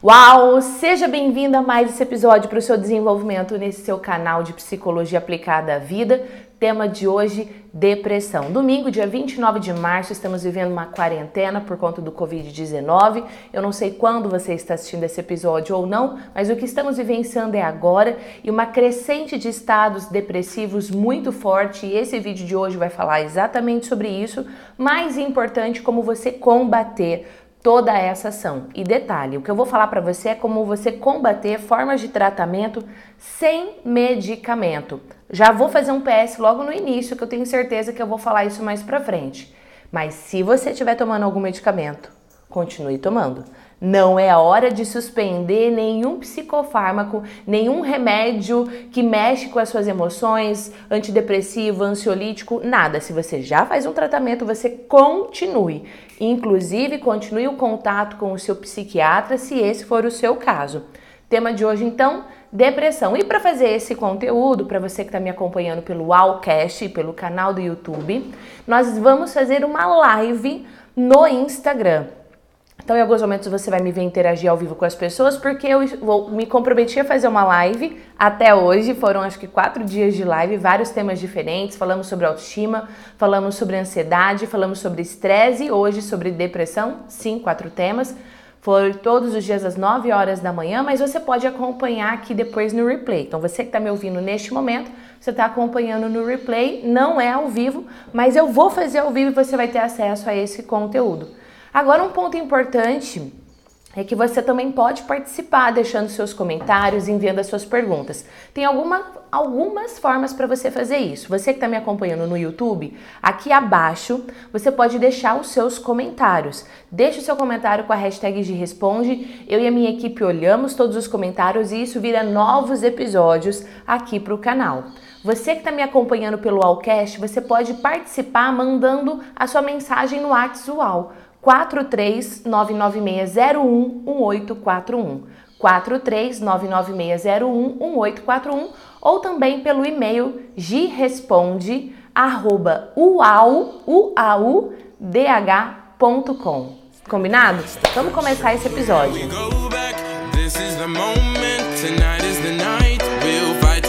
Uau! Seja bem-vindo a mais esse episódio para o seu desenvolvimento nesse seu canal de psicologia aplicada à vida. Tema de hoje: depressão. Domingo, dia 29 de março, estamos vivendo uma quarentena por conta do Covid-19. Eu não sei quando você está assistindo esse episódio ou não, mas o que estamos vivenciando é agora e uma crescente de estados depressivos muito forte. E esse vídeo de hoje vai falar exatamente sobre isso. Mais importante, como você combater toda essa ação. E detalhe, o que eu vou falar para você é como você combater formas de tratamento sem medicamento. Já vou fazer um PS logo no início, que eu tenho certeza que eu vou falar isso mais para frente. Mas se você estiver tomando algum medicamento, continue tomando. Não é a hora de suspender nenhum psicofármaco, nenhum remédio que mexe com as suas emoções, antidepressivo, ansiolítico, nada. Se você já faz um tratamento, você continue. Inclusive, continue o contato com o seu psiquiatra se esse for o seu caso. Tema de hoje, então, depressão. E para fazer esse conteúdo, para você que está me acompanhando pelo Allcast pelo canal do YouTube, nós vamos fazer uma live no Instagram. Então, em alguns momentos você vai me ver interagir ao vivo com as pessoas, porque eu vou, me comprometi a fazer uma live até hoje. Foram acho que quatro dias de live, vários temas diferentes. Falamos sobre autoestima, falamos sobre ansiedade, falamos sobre estresse hoje sobre depressão. Sim, quatro temas. Foi todos os dias às 9 horas da manhã, mas você pode acompanhar aqui depois no replay. Então, você que está me ouvindo neste momento, você está acompanhando no replay, não é ao vivo, mas eu vou fazer ao vivo e você vai ter acesso a esse conteúdo. Agora, um ponto importante é que você também pode participar deixando seus comentários, enviando as suas perguntas. Tem alguma, algumas formas para você fazer isso. Você que está me acompanhando no YouTube, aqui abaixo você pode deixar os seus comentários. Deixe o seu comentário com a hashtag de responde. Eu e a minha equipe olhamos todos os comentários e isso vira novos episódios aqui para o canal. Você que está me acompanhando pelo Allcast, você pode participar mandando a sua mensagem no WhatsApp 43996011841. 43996011841 ou também pelo e-mail giresponde@uaudh.com. Combinado? Vamos começar esse episódio. Put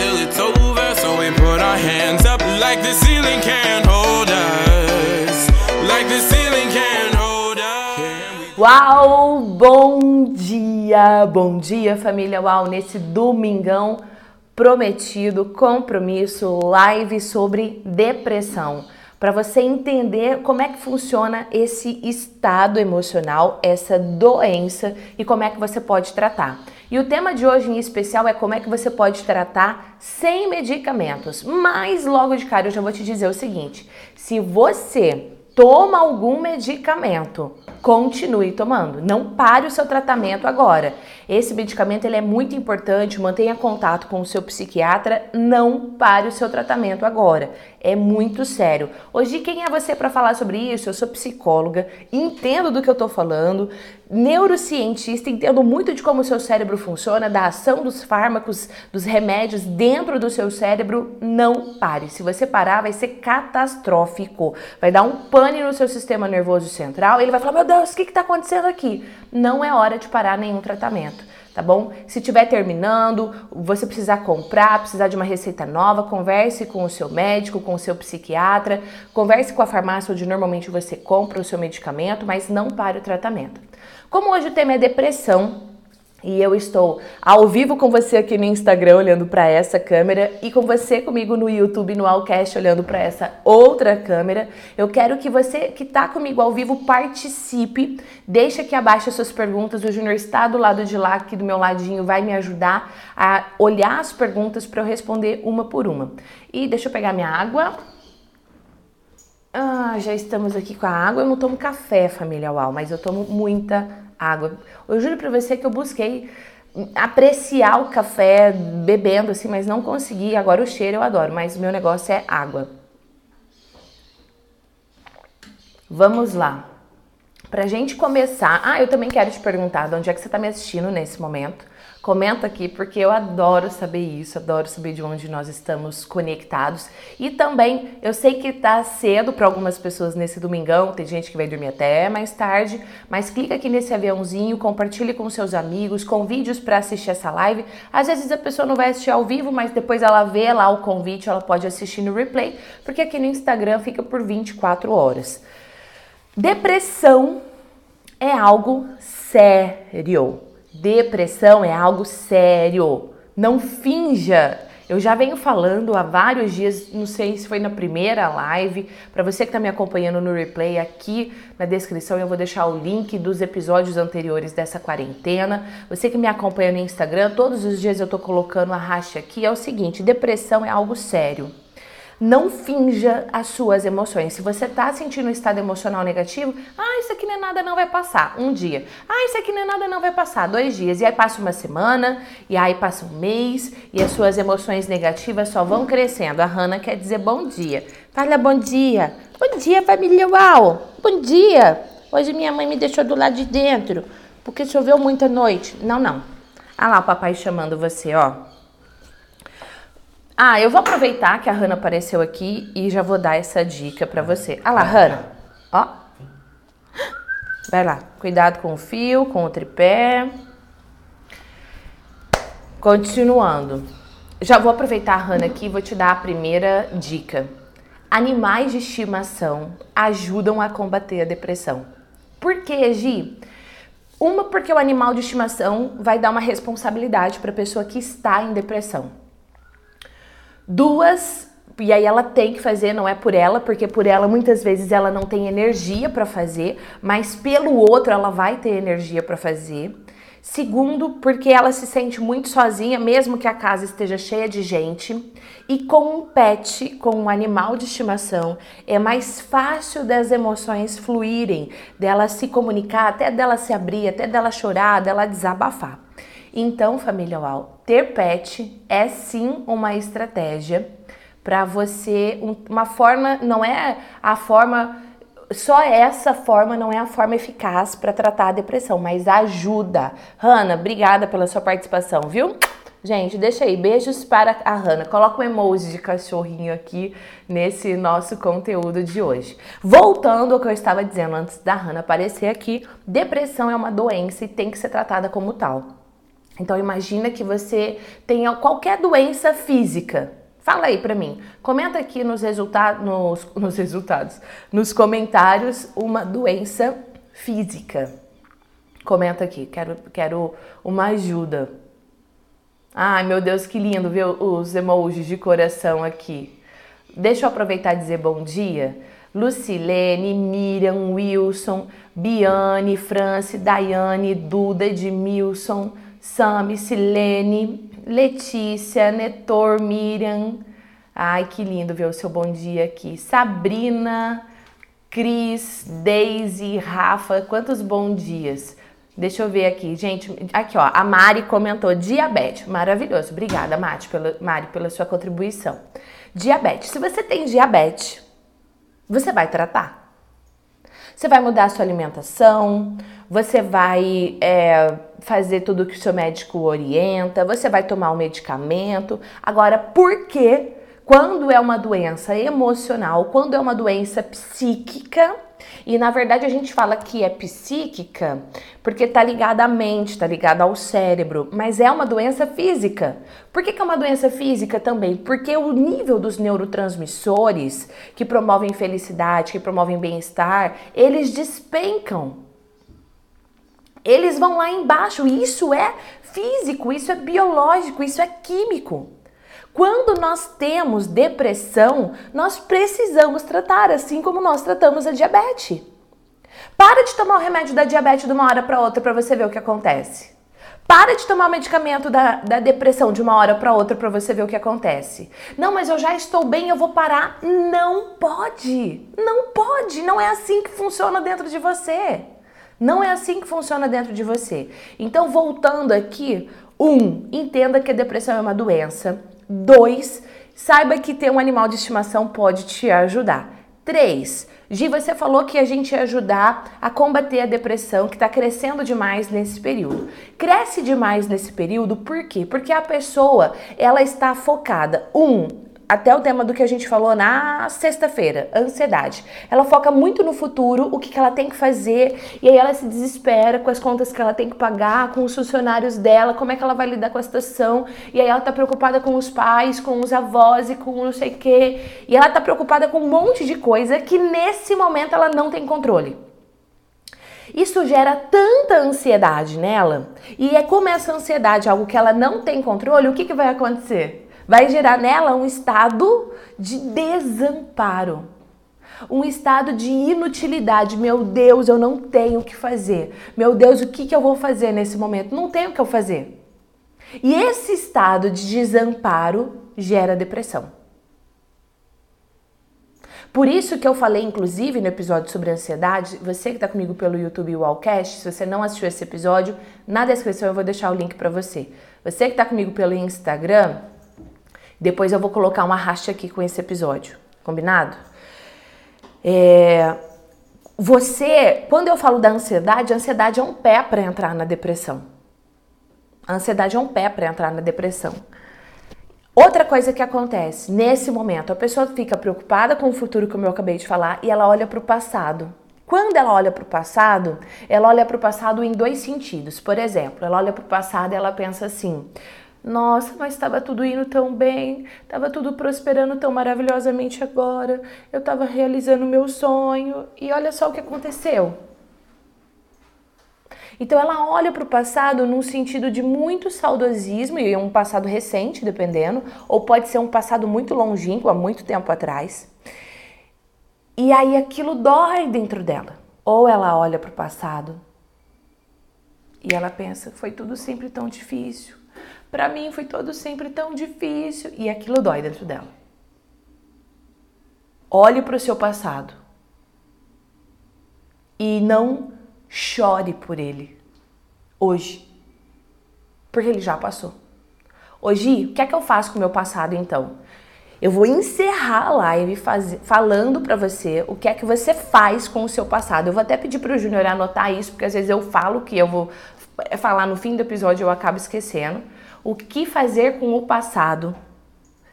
Uau, bom dia, bom dia família Uau, nesse domingão prometido, compromisso, live sobre depressão, para você entender como é que funciona esse estado emocional, essa doença e como é que você pode tratar. E o tema de hoje em especial é como é que você pode tratar sem medicamentos. Mas logo de cara eu já vou te dizer o seguinte: se você toma algum medicamento, continue tomando. Não pare o seu tratamento agora. Esse medicamento ele é muito importante, mantenha contato com o seu psiquiatra, não pare o seu tratamento agora. É muito sério. Hoje quem é você para falar sobre isso? Eu sou psicóloga, entendo do que eu tô falando, neurocientista, entendo muito de como o seu cérebro funciona, da ação dos fármacos, dos remédios dentro do seu cérebro. Não pare. Se você parar, vai ser catastrófico. Vai dar um pane no seu sistema nervoso central. Ele vai falar: Meu Deus, o que está acontecendo aqui? Não é hora de parar nenhum tratamento tá bom? Se tiver terminando, você precisar comprar, precisar de uma receita nova, converse com o seu médico, com o seu psiquiatra, converse com a farmácia onde normalmente você compra o seu medicamento, mas não pare o tratamento. Como hoje o tema é depressão, e eu estou ao vivo com você aqui no Instagram olhando para essa câmera e com você comigo no YouTube no Allcast olhando para essa outra câmera. Eu quero que você que está comigo ao vivo participe. Deixa aqui abaixo as suas perguntas. O Júnior está do lado de lá, aqui do meu ladinho, vai me ajudar a olhar as perguntas para eu responder uma por uma. E deixa eu pegar minha água. Ah, já estamos aqui com a água. Eu não tomo café, família Uau, mas eu tomo muita água. Eu juro para você que eu busquei apreciar o café bebendo assim, mas não consegui. Agora o cheiro eu adoro, mas o meu negócio é água. Vamos lá. Pra gente começar, ah, eu também quero te perguntar de onde é que você tá me assistindo nesse momento. Comenta aqui porque eu adoro saber isso, adoro saber de onde nós estamos conectados. E também, eu sei que tá cedo para algumas pessoas nesse domingão, tem gente que vai dormir até mais tarde, mas clica aqui nesse aviãozinho, compartilhe com seus amigos, convide-os para assistir essa live. Às vezes a pessoa não vai assistir ao vivo, mas depois ela vê lá o convite, ela pode assistir no replay, porque aqui no Instagram fica por 24 horas. Depressão é algo sério. Depressão é algo sério. Não finja. Eu já venho falando há vários dias, não sei se foi na primeira live, para você que está me acompanhando no replay, aqui na descrição eu vou deixar o link dos episódios anteriores dessa quarentena. Você que me acompanha no Instagram, todos os dias eu tô colocando a racha aqui. É o seguinte: depressão é algo sério. Não finja as suas emoções. Se você está sentindo um estado emocional negativo, ah, isso aqui não é nada, não vai passar. Um dia. Ah, isso aqui não é nada, não vai passar. Dois dias. E aí passa uma semana, e aí passa um mês, e as suas emoções negativas só vão crescendo. A Hanna quer dizer bom dia. Fala bom dia. Bom dia, família Uau. Bom dia. Hoje minha mãe me deixou do lado de dentro, porque choveu muita noite. Não, não. Ah lá o papai chamando você, ó. Ah, eu vou aproveitar que a Hanna apareceu aqui e já vou dar essa dica para você. Ah lá, Hanna. Ó. Vai lá. Cuidado com o fio, com o tripé. Continuando. Já vou aproveitar a Hanna aqui e vou te dar a primeira dica. Animais de estimação ajudam a combater a depressão. Por quê, Gi? Uma, porque o animal de estimação vai dar uma responsabilidade para a pessoa que está em depressão. Duas, e aí ela tem que fazer, não é por ela, porque por ela muitas vezes ela não tem energia para fazer, mas pelo outro ela vai ter energia para fazer. Segundo, porque ela se sente muito sozinha, mesmo que a casa esteja cheia de gente. E com um pet, com um animal de estimação, é mais fácil das emoções fluírem, dela se comunicar, até dela se abrir, até dela chorar, dela desabafar. Então, família UAU, ter pet é sim uma estratégia para você, uma forma, não é a forma, só essa forma não é a forma eficaz para tratar a depressão, mas ajuda. Hanna, obrigada pela sua participação, viu? Gente, deixa aí, beijos para a Hanna. Coloca um emoji de cachorrinho aqui nesse nosso conteúdo de hoje. Voltando ao que eu estava dizendo antes da Hanna aparecer aqui, depressão é uma doença e tem que ser tratada como tal. Então imagina que você tenha qualquer doença física. Fala aí para mim. Comenta aqui nos, resultados, nos, nos resultados, nos comentários uma doença física. Comenta aqui, quero, quero uma ajuda. Ai meu Deus, que lindo ver os emojis de coração aqui. Deixa eu aproveitar e dizer bom dia. Lucilene, Miriam, Wilson, Biane, France, Daiane, Duda, Edmilson. Sami, Silene, Letícia, Netor, Miriam. Ai, que lindo ver o seu bom dia aqui. Sabrina, Cris, Daisy, Rafa, quantos bons dias. Deixa eu ver aqui, gente. Aqui, ó, a Mari comentou diabetes. Maravilhoso. Obrigada, Mari, pela, Mari, pela sua contribuição. Diabetes. Se você tem diabetes, você vai tratar. Você vai mudar a sua alimentação, você vai é, fazer tudo que o seu médico orienta, você vai tomar o um medicamento. Agora, por que quando é uma doença emocional, quando é uma doença psíquica, e na verdade a gente fala que é psíquica porque tá ligada à mente, tá ligada ao cérebro, mas é uma doença física. Por que, que é uma doença física também? Porque o nível dos neurotransmissores que promovem felicidade, que promovem bem-estar, eles despencam. Eles vão lá embaixo. Isso é físico, isso é biológico, isso é químico. Quando nós temos depressão, nós precisamos tratar, assim como nós tratamos a diabetes. Para de tomar o remédio da diabetes de uma hora para outra para você ver o que acontece. Para de tomar o medicamento da, da depressão de uma hora para outra para você ver o que acontece. Não, mas eu já estou bem, eu vou parar. Não pode. Não pode. Não é assim que funciona dentro de você. Não é assim que funciona dentro de você. Então, voltando aqui, um, entenda que a depressão é uma doença. Dois, saiba que ter um animal de estimação pode te ajudar. Três, Gi, você falou que a gente ia ajudar a combater a depressão que está crescendo demais nesse período. Cresce demais nesse período, por quê? Porque a pessoa ela está focada, um, até o tema do que a gente falou na sexta-feira, ansiedade. Ela foca muito no futuro, o que, que ela tem que fazer, e aí ela se desespera com as contas que ela tem que pagar, com os funcionários dela, como é que ela vai lidar com a situação, e aí ela tá preocupada com os pais, com os avós e com não sei o quê, e ela tá preocupada com um monte de coisa que nesse momento ela não tem controle. Isso gera tanta ansiedade nela, e é como essa ansiedade é algo que ela não tem controle, o que, que vai acontecer? Vai gerar nela um estado de desamparo. Um estado de inutilidade. Meu Deus, eu não tenho o que fazer. Meu Deus, o que, que eu vou fazer nesse momento? Não tenho o que eu fazer. E esse estado de desamparo gera depressão. Por isso que eu falei, inclusive, no episódio sobre ansiedade, você que está comigo pelo YouTube Wallcast, se você não assistiu esse episódio, na descrição eu vou deixar o link para você. Você que está comigo pelo Instagram, depois eu vou colocar uma racha aqui com esse episódio, combinado? É, você, quando eu falo da ansiedade, a ansiedade é um pé para entrar na depressão. A ansiedade é um pé para entrar na depressão. Outra coisa que acontece nesse momento, a pessoa fica preocupada com o futuro, como eu acabei de falar, e ela olha para o passado. Quando ela olha para o passado, ela olha para o passado em dois sentidos. Por exemplo, ela olha para o passado e ela pensa assim: nossa, mas estava tudo indo tão bem, estava tudo prosperando tão maravilhosamente agora, eu estava realizando meu sonho e olha só o que aconteceu. Então ela olha para o passado num sentido de muito saudosismo, e é um passado recente, dependendo, ou pode ser um passado muito longínquo, há muito tempo atrás. E aí aquilo dói dentro dela. Ou ela olha para o passado e ela pensa, foi tudo sempre tão difícil para mim foi todo sempre tão difícil e aquilo dói dentro dela. Olhe para o seu passado e não chore por ele hoje, porque ele já passou. Hoje, o que é que eu faço com o meu passado então? Eu vou encerrar a live faz... falando para você o que é que você faz com o seu passado. Eu vou até pedir para o Júnior anotar isso, porque às vezes eu falo que eu vou falar no fim do episódio e eu acabo esquecendo o que fazer com o passado.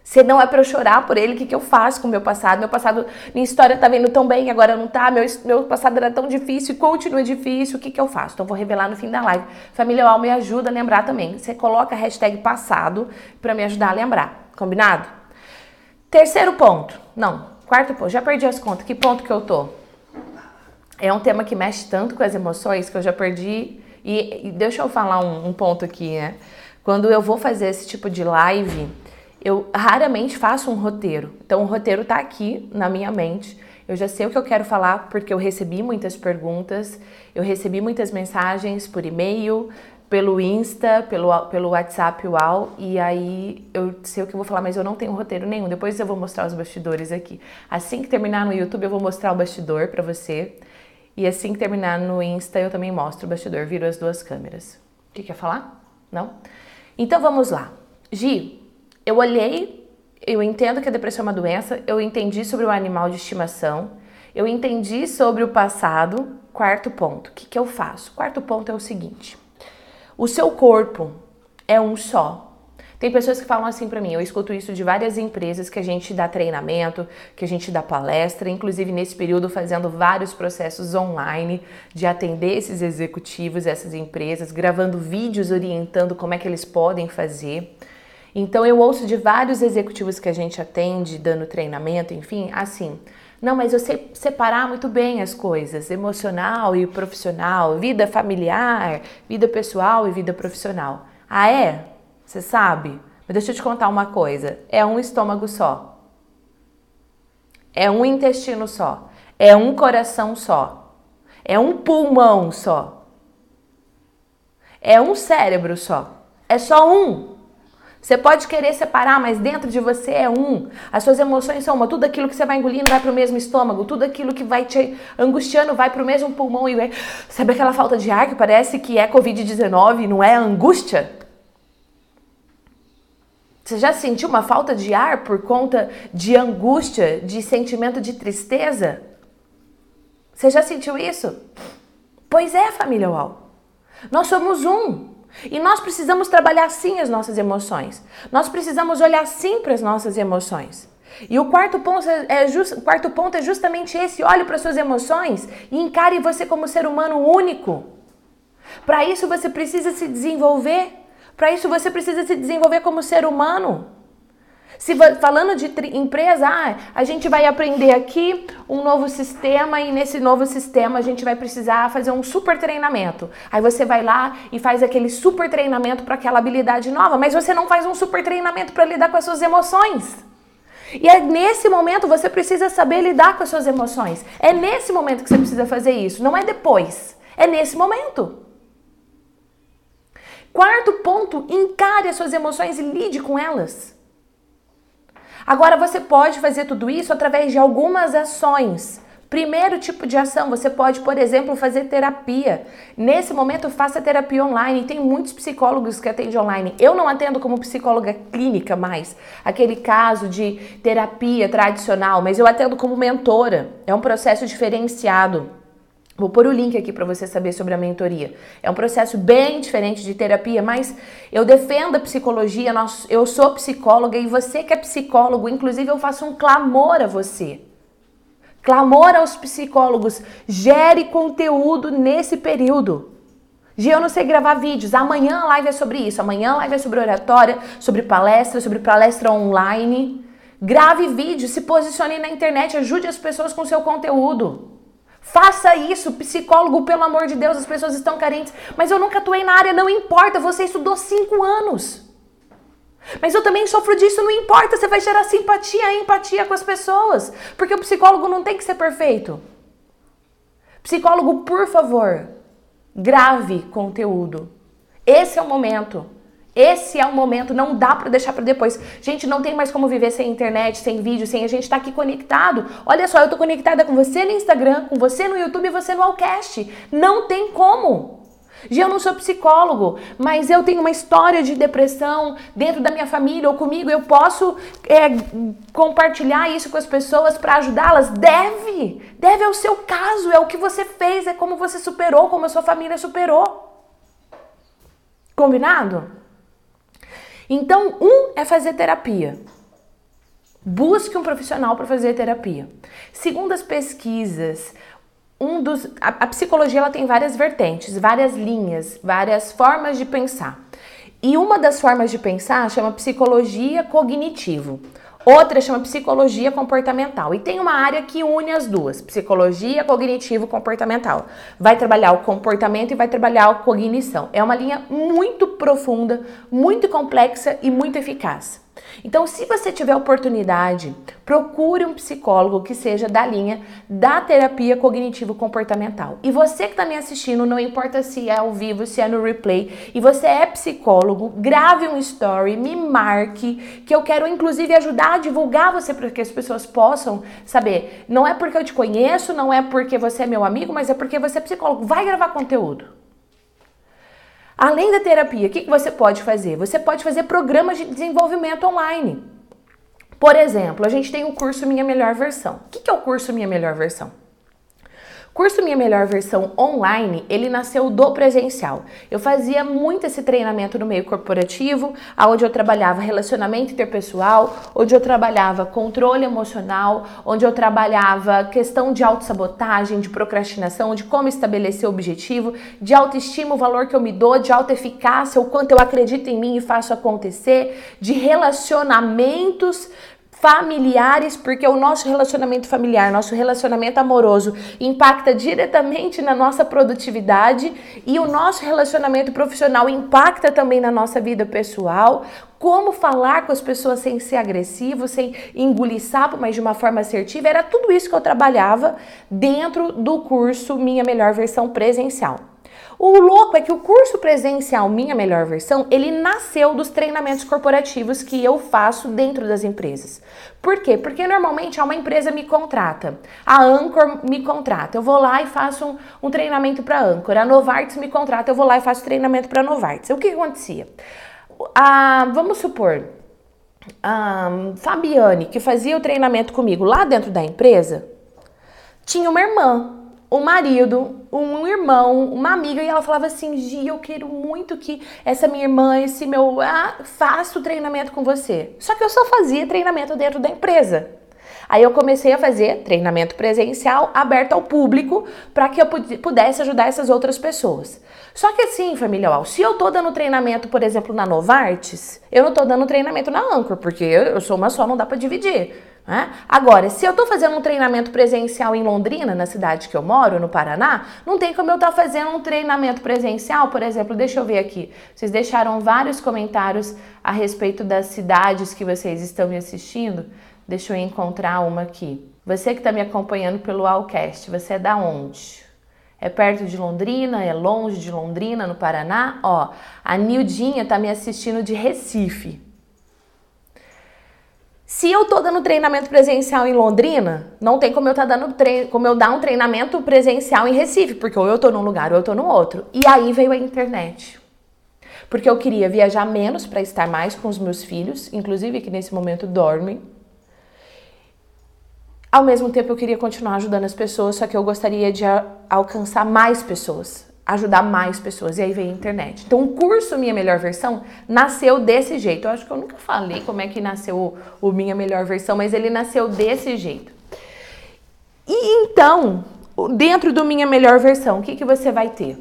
Se não é para eu chorar por ele, o que, que eu faço com o meu passado? Meu passado, minha história tá vendo tão bem, agora não tá. Meu, meu passado era tão difícil e continua difícil. O que, que eu faço? Então, vou revelar no fim da live. Família Uau me ajuda a lembrar também. Você coloca a hashtag passado para me ajudar a lembrar. Combinado? Terceiro ponto. Não, quarto ponto. Já perdi as contas. Que ponto que eu tô? É um tema que mexe tanto com as emoções que eu já perdi. E, e deixa eu falar um, um ponto aqui, né? Quando eu vou fazer esse tipo de live, eu raramente faço um roteiro. Então o roteiro tá aqui na minha mente. Eu já sei o que eu quero falar porque eu recebi muitas perguntas, eu recebi muitas mensagens por e-mail, pelo Insta, pelo, pelo WhatsApp UAU, e aí eu sei o que eu vou falar, mas eu não tenho roteiro nenhum. Depois eu vou mostrar os bastidores aqui. Assim que terminar no YouTube, eu vou mostrar o bastidor para você. E assim que terminar no Insta, eu também mostro o bastidor, viro as duas câmeras. O que quer falar? Não? Então vamos lá. Gi, eu olhei, eu entendo que a depressão é uma doença, eu entendi sobre o animal de estimação, eu entendi sobre o passado. Quarto ponto, o que, que eu faço? Quarto ponto é o seguinte: o seu corpo é um só. Tem pessoas que falam assim para mim, eu escuto isso de várias empresas que a gente dá treinamento, que a gente dá palestra, inclusive nesse período fazendo vários processos online de atender esses executivos, essas empresas, gravando vídeos orientando como é que eles podem fazer. Então eu ouço de vários executivos que a gente atende, dando treinamento, enfim, assim, não, mas eu sei separar muito bem as coisas, emocional e profissional, vida familiar, vida pessoal e vida profissional. Ah, é? Você sabe? Mas deixa eu te contar uma coisa: é um estômago só. É um intestino só. É um coração só. É um pulmão só. É um cérebro só. É só um. Você pode querer separar, mas dentro de você é um. As suas emoções são uma. Tudo aquilo que você vai engolindo vai para o mesmo estômago. Tudo aquilo que vai te angustiando vai para o mesmo pulmão. E sabe aquela falta de ar que parece que é Covid-19 não é angústia? Você já sentiu uma falta de ar por conta de angústia, de sentimento de tristeza? Você já sentiu isso? Pois é, família UOL. Nós somos um. E nós precisamos trabalhar sim as nossas emoções. Nós precisamos olhar sim para as nossas emoções. E o quarto ponto é, é just, o quarto ponto é justamente esse: olhe para suas emoções e encare você como ser humano único. Para isso você precisa se desenvolver. Para isso você precisa se desenvolver como ser humano. Se falando de empresa, ah, a gente vai aprender aqui um novo sistema e nesse novo sistema a gente vai precisar fazer um super treinamento. Aí você vai lá e faz aquele super treinamento para aquela habilidade nova, mas você não faz um super treinamento para lidar com as suas emoções. E é nesse momento você precisa saber lidar com as suas emoções. É nesse momento que você precisa fazer isso, não é depois. É nesse momento. Quarto ponto, encare as suas emoções e lide com elas. Agora você pode fazer tudo isso através de algumas ações. Primeiro tipo de ação, você pode, por exemplo, fazer terapia. Nesse momento, faça terapia online. Tem muitos psicólogos que atendem online. Eu não atendo como psicóloga clínica mais, aquele caso de terapia tradicional, mas eu atendo como mentora. É um processo diferenciado. Vou pôr o link aqui para você saber sobre a mentoria. É um processo bem diferente de terapia, mas eu defendo a psicologia, eu sou psicóloga e você que é psicólogo, inclusive eu faço um clamor a você. Clamor aos psicólogos, gere conteúdo nesse período. Gia, eu não sei gravar vídeos. Amanhã a live é sobre isso. Amanhã a live é sobre oratória, sobre palestra, sobre palestra online. Grave vídeo, se posicione na internet, ajude as pessoas com seu conteúdo. Faça isso, psicólogo, pelo amor de Deus, as pessoas estão carentes. Mas eu nunca atuei na área, não importa, você estudou cinco anos. Mas eu também sofro disso, não importa, você vai gerar simpatia e empatia com as pessoas. Porque o psicólogo não tem que ser perfeito. Psicólogo, por favor, grave conteúdo. Esse é o momento. Esse é o momento, não dá para deixar para depois. Gente, não tem mais como viver sem internet, sem vídeo, sem a gente estar tá aqui conectado. Olha só, eu tô conectada com você no Instagram, com você no YouTube e você no Allcast. Não tem como. Gia, eu não sou psicólogo, mas eu tenho uma história de depressão dentro da minha família ou comigo. Eu posso é, compartilhar isso com as pessoas para ajudá-las? Deve! Deve é o seu caso, é o que você fez, é como você superou, como a sua família superou. Combinado? Então, um é fazer terapia. Busque um profissional para fazer terapia. Segundo as pesquisas, um dos a, a, psicologia ela tem várias vertentes, várias linhas, várias formas de pensar. E uma das formas de pensar chama psicologia cognitivo. Outra chama psicologia comportamental. E tem uma área que une as duas, psicologia cognitivo comportamental. Vai trabalhar o comportamento e vai trabalhar a cognição. É uma linha muito profunda, muito complexa e muito eficaz. Então, se você tiver oportunidade, procure um psicólogo que seja da linha da terapia cognitivo-comportamental. E você que está me assistindo, não importa se é ao vivo, se é no replay, e você é psicólogo, grave um story, me marque, que eu quero inclusive ajudar a divulgar você para que as pessoas possam saber. Não é porque eu te conheço, não é porque você é meu amigo, mas é porque você é psicólogo. Vai gravar conteúdo. Além da terapia, o que, você pode fazer? Você pode fazer programas de desenvolvimento online. Por exemplo, a gente tem o curso Minha Melhor Versão. O que é o curso Minha Melhor Versão? Curso Minha Melhor Versão online, ele nasceu do presencial. Eu fazia muito esse treinamento no meio corporativo, onde eu trabalhava relacionamento interpessoal, onde eu trabalhava controle emocional, onde eu trabalhava questão de autossabotagem, de procrastinação, de como estabelecer objetivo, de autoestima, o valor que eu me dou, de autoeficácia, o quanto eu acredito em mim e faço acontecer, de relacionamentos familiares, porque o nosso relacionamento familiar, nosso relacionamento amoroso impacta diretamente na nossa produtividade e o nosso relacionamento profissional impacta também na nossa vida pessoal. Como falar com as pessoas sem ser agressivo, sem engolir sapo, mas de uma forma assertiva, era tudo isso que eu trabalhava dentro do curso Minha Melhor Versão Presencial. O louco é que o curso presencial Minha Melhor Versão, ele nasceu dos treinamentos corporativos que eu faço dentro das empresas. Por quê? Porque normalmente uma empresa me contrata, a Anchor me contrata, eu vou lá e faço um, um treinamento para Anchor, a Novartis me contrata, eu vou lá e faço treinamento para Novartis. O que, que acontecia? Ah, vamos supor, a Fabiane, que fazia o treinamento comigo lá dentro da empresa, tinha uma irmã um marido, um irmão, uma amiga, e ela falava assim: Gi, eu quero muito que essa minha irmã, esse meu. Ah, faça o treinamento com você. Só que eu só fazia treinamento dentro da empresa. Aí eu comecei a fazer treinamento presencial aberto ao público para que eu pudesse ajudar essas outras pessoas. Só que assim, família Uau, se eu tô dando treinamento, por exemplo, na Novartis, eu não tô dando treinamento na Anchor, porque eu sou uma só, não dá para dividir. Né? Agora, se eu estou fazendo um treinamento presencial em Londrina, na cidade que eu moro, no Paraná, não tem como eu estar tá fazendo um treinamento presencial, por exemplo, deixa eu ver aqui. Vocês deixaram vários comentários a respeito das cidades que vocês estão me assistindo. Deixa eu encontrar uma aqui. Você que está me acompanhando pelo Allcast, você é da onde? É perto de Londrina? É longe de Londrina, no Paraná? Ó, a Nildinha está me assistindo de Recife. Se eu tô dando treinamento presencial em Londrina, não tem como eu tá dando como eu dar um treinamento presencial em Recife, porque ou eu tô num lugar ou eu tô no outro. E aí veio a internet porque eu queria viajar menos para estar mais com os meus filhos, inclusive que nesse momento dormem. Ao mesmo tempo, eu queria continuar ajudando as pessoas, só que eu gostaria de alcançar mais pessoas, ajudar mais pessoas. E aí veio a internet. Então, o curso Minha Melhor Versão nasceu desse jeito. Eu acho que eu nunca falei como é que nasceu o, o Minha Melhor Versão, mas ele nasceu desse jeito. E então, dentro do Minha Melhor Versão, o que, que você vai ter?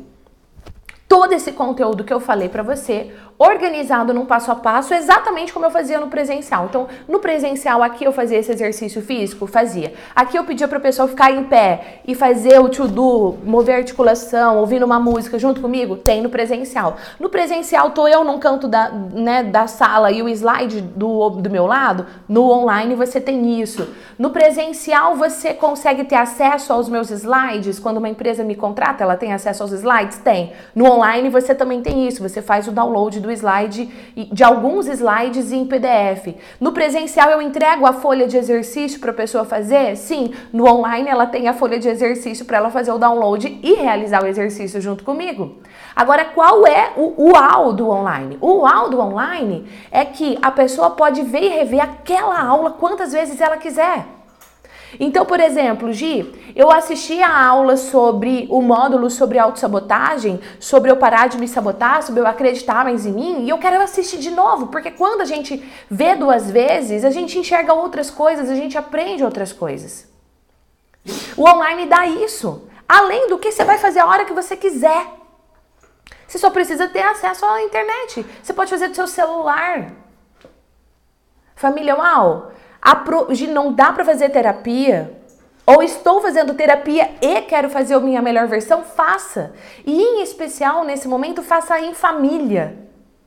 Todo esse conteúdo que eu falei para você, organizado num passo a passo, exatamente como eu fazia no presencial. Então, no presencial aqui eu fazia esse exercício físico, fazia. Aqui eu pedia para a pessoa ficar em pé e fazer o to-do, mover articulação, ouvindo uma música junto comigo, tem no presencial. No presencial tô eu num canto da, né, da sala e o slide do, do meu lado, no online você tem isso. No presencial você consegue ter acesso aos meus slides, quando uma empresa me contrata, ela tem acesso aos slides? Tem. No online você também tem isso, você faz o download do slide, de alguns slides em PDF. No presencial eu entrego a folha de exercício para a pessoa fazer? Sim. No online ela tem a folha de exercício para ela fazer o download e realizar o exercício junto comigo. Agora, qual é o uau do online? O uau do online é que a pessoa pode ver e rever aquela aula quantas vezes ela quiser. Então, por exemplo, Gi, eu assisti a aula sobre o módulo sobre autossabotagem, sobre eu parar de me sabotar, sobre eu acreditar mais em mim, e eu quero assistir de novo, porque quando a gente vê duas vezes, a gente enxerga outras coisas, a gente aprende outras coisas. O online dá isso. Além do que você vai fazer a hora que você quiser. Você só precisa ter acesso à internet. Você pode fazer do seu celular. Família Uau, de não dá para fazer terapia, ou estou fazendo terapia e quero fazer a minha melhor versão, faça. E em especial nesse momento, faça em família.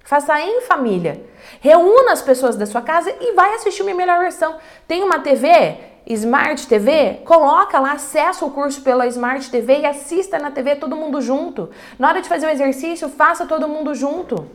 Faça em família. Reúna as pessoas da sua casa e vai assistir minha melhor versão. Tem uma TV, Smart TV, coloca lá, acessa o curso pela Smart TV e assista na TV todo mundo junto. Na hora de fazer o exercício, faça todo mundo junto.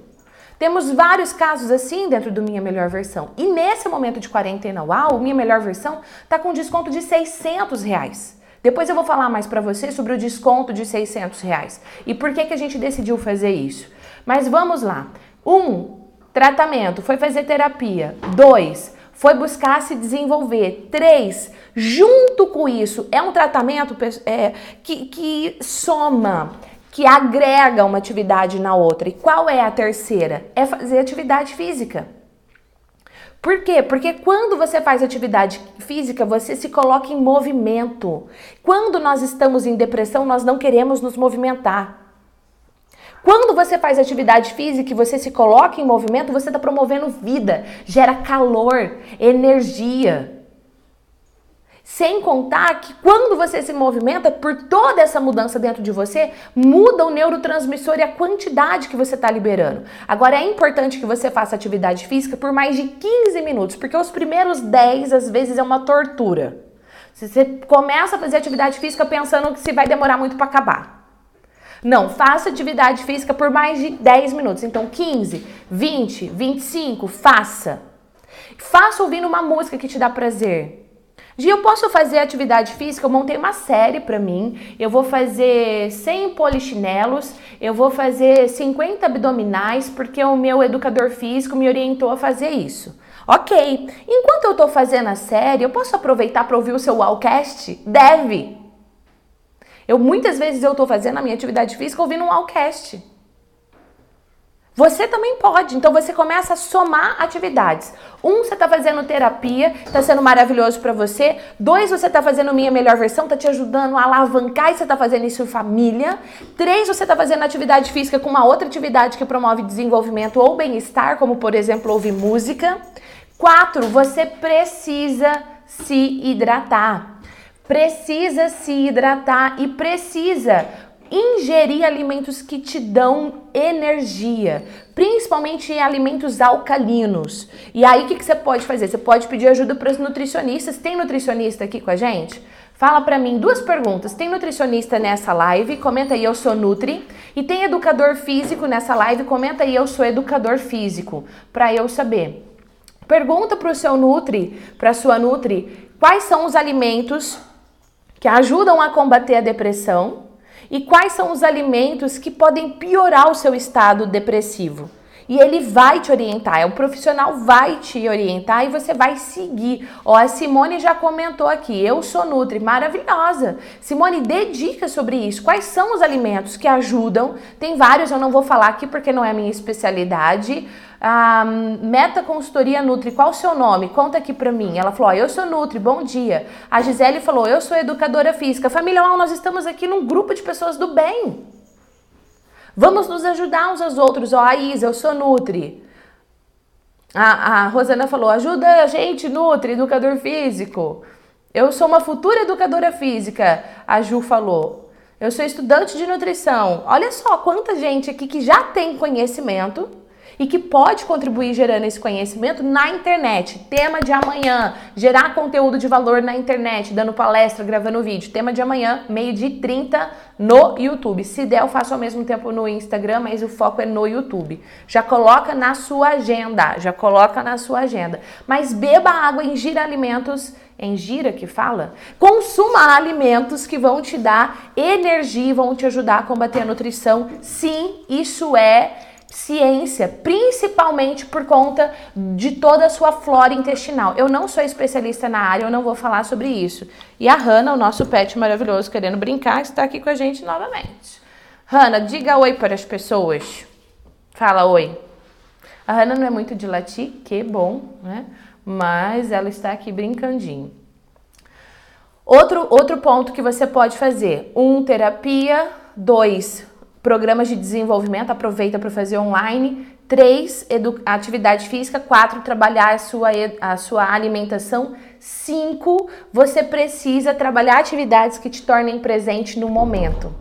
Temos vários casos assim dentro do Minha Melhor Versão. E nesse momento de quarentena, uau, Minha Melhor Versão tá com desconto de 600 reais. Depois eu vou falar mais para você sobre o desconto de 600 reais e por que, que a gente decidiu fazer isso. Mas vamos lá. Um, tratamento, foi fazer terapia. Dois, foi buscar se desenvolver. Três, junto com isso, é um tratamento é, que, que soma que agrega uma atividade na outra. E qual é a terceira? É fazer atividade física. Por quê? Porque quando você faz atividade física, você se coloca em movimento. Quando nós estamos em depressão, nós não queremos nos movimentar. Quando você faz atividade física e você se coloca em movimento, você está promovendo vida, gera calor, energia. Sem contar que quando você se movimenta, por toda essa mudança dentro de você, muda o neurotransmissor e a quantidade que você está liberando. Agora é importante que você faça atividade física por mais de 15 minutos, porque os primeiros 10 às vezes é uma tortura. Você começa a fazer atividade física pensando que se vai demorar muito para acabar. Não, faça atividade física por mais de 10 minutos. Então, 15, 20, 25, faça. Faça ouvindo uma música que te dá prazer. Gi, eu posso fazer atividade física? Eu montei uma série para mim. Eu vou fazer 100 polichinelos, eu vou fazer 50 abdominais, porque o meu educador físico me orientou a fazer isso. Ok. Enquanto eu tô fazendo a série, eu posso aproveitar para ouvir o seu Wallcast? Deve. Eu muitas vezes eu estou fazendo a minha atividade física ouvindo um Allcast. Você também pode. Então você começa a somar atividades. Um, você está fazendo terapia, está sendo maravilhoso para você. Dois, você está fazendo minha melhor versão, está te ajudando a alavancar e você está fazendo isso em família. Três, você está fazendo atividade física com uma outra atividade que promove desenvolvimento ou bem-estar, como por exemplo ouvir música. Quatro, você precisa se hidratar. Precisa se hidratar e precisa ingerir alimentos que te dão energia, principalmente alimentos alcalinos. E aí o que, que você pode fazer? Você pode pedir ajuda para os nutricionistas. Tem nutricionista aqui com a gente? Fala para mim duas perguntas. Tem nutricionista nessa live? Comenta aí, eu sou Nutri. E tem educador físico nessa live? Comenta aí, eu sou educador físico, para eu saber. Pergunta para o seu Nutri, para sua Nutri, quais são os alimentos que ajudam a combater a depressão e quais são os alimentos que podem piorar o seu estado depressivo. E ele vai te orientar, é o profissional vai te orientar e você vai seguir. Ó, a Simone já comentou aqui, eu sou Nutri, maravilhosa. Simone, dedica sobre isso. Quais são os alimentos que ajudam? Tem vários, eu não vou falar aqui porque não é minha especialidade. A Meta Consultoria Nutri, qual o seu nome? Conta aqui pra mim. Ela falou: ó, Eu sou Nutri, bom dia. A Gisele falou: Eu sou educadora física. Família, nós estamos aqui num grupo de pessoas do bem. Vamos nos ajudar uns aos outros. Ó, a Isa, eu sou Nutri. A, a Rosana falou: Ajuda a gente, Nutri, educador físico. Eu sou uma futura educadora física. A Ju falou. Eu sou estudante de nutrição. Olha só quanta gente aqui que já tem conhecimento e que pode contribuir gerando esse conhecimento na internet. Tema de amanhã: gerar conteúdo de valor na internet, dando palestra, gravando vídeo. Tema de amanhã, meio de 30 no YouTube. Se der, eu faço ao mesmo tempo no Instagram, mas o foco é no YouTube. Já coloca na sua agenda, já coloca na sua agenda. Mas beba água, ingira alimentos em gira que fala, consuma alimentos que vão te dar energia, vão te ajudar a combater a nutrição. Sim, isso é ciência, principalmente por conta de toda a sua flora intestinal. Eu não sou especialista na área, eu não vou falar sobre isso. E a Hanna, o nosso pet maravilhoso, querendo brincar, está aqui com a gente novamente. Hanna, diga oi para as pessoas. Fala oi. A Hanna não é muito de latir, que bom, né? Mas ela está aqui brincandinho. Outro, outro ponto que você pode fazer: um, terapia, dois, Programas de desenvolvimento, aproveita para fazer online. Três, atividade física. Quatro, trabalhar a sua, a sua alimentação. Cinco, você precisa trabalhar atividades que te tornem presente no momento.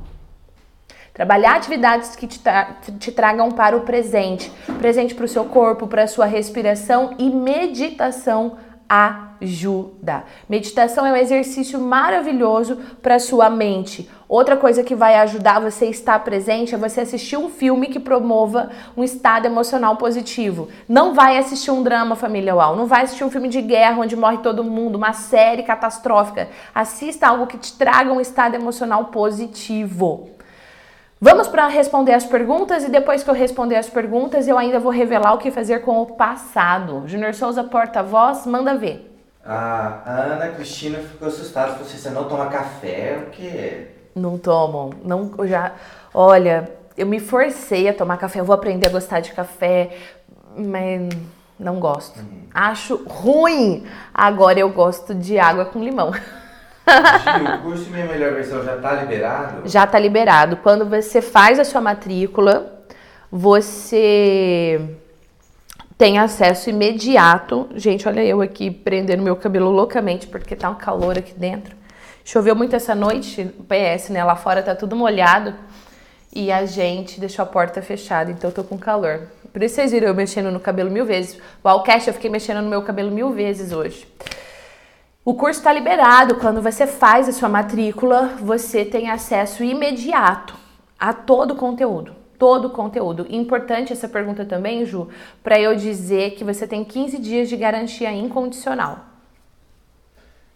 Trabalhar atividades que te, tra te tragam para o presente. Presente para o seu corpo, para a sua respiração e meditação ajuda. Meditação é um exercício maravilhoso para sua mente. Outra coisa que vai ajudar você a estar presente é você assistir um filme que promova um estado emocional positivo. Não vai assistir um drama familiar, não vai assistir um filme de guerra onde morre todo mundo, uma série catastrófica. Assista algo que te traga um estado emocional positivo. Vamos para responder as perguntas e depois que eu responder as perguntas, eu ainda vou revelar o que fazer com o passado. Júnior Souza, porta-voz, manda ver. A Ana Cristina ficou assustada. Falou assim, você não toma café? O quê? Não tomam. Não, eu já. Olha, eu me forcei a tomar café. Eu vou aprender a gostar de café, mas não gosto. Uhum. Acho ruim. Agora eu gosto de água com limão. O curso Minha Melhor Versão já está liberado? Já está liberado. Quando você faz a sua matrícula, você tem acesso imediato. Gente, olha eu aqui prendendo meu cabelo loucamente porque tá um calor aqui dentro. Choveu muito essa noite, PS, né? Lá fora tá tudo molhado e a gente deixou a porta fechada, então eu tô com calor. Por isso vocês viram eu mexendo no cabelo mil vezes. O Alcast eu fiquei mexendo no meu cabelo mil vezes hoje. O curso está liberado. Quando você faz a sua matrícula, você tem acesso imediato a todo o conteúdo. Todo o conteúdo. Importante essa pergunta também, Ju, para eu dizer que você tem 15 dias de garantia incondicional.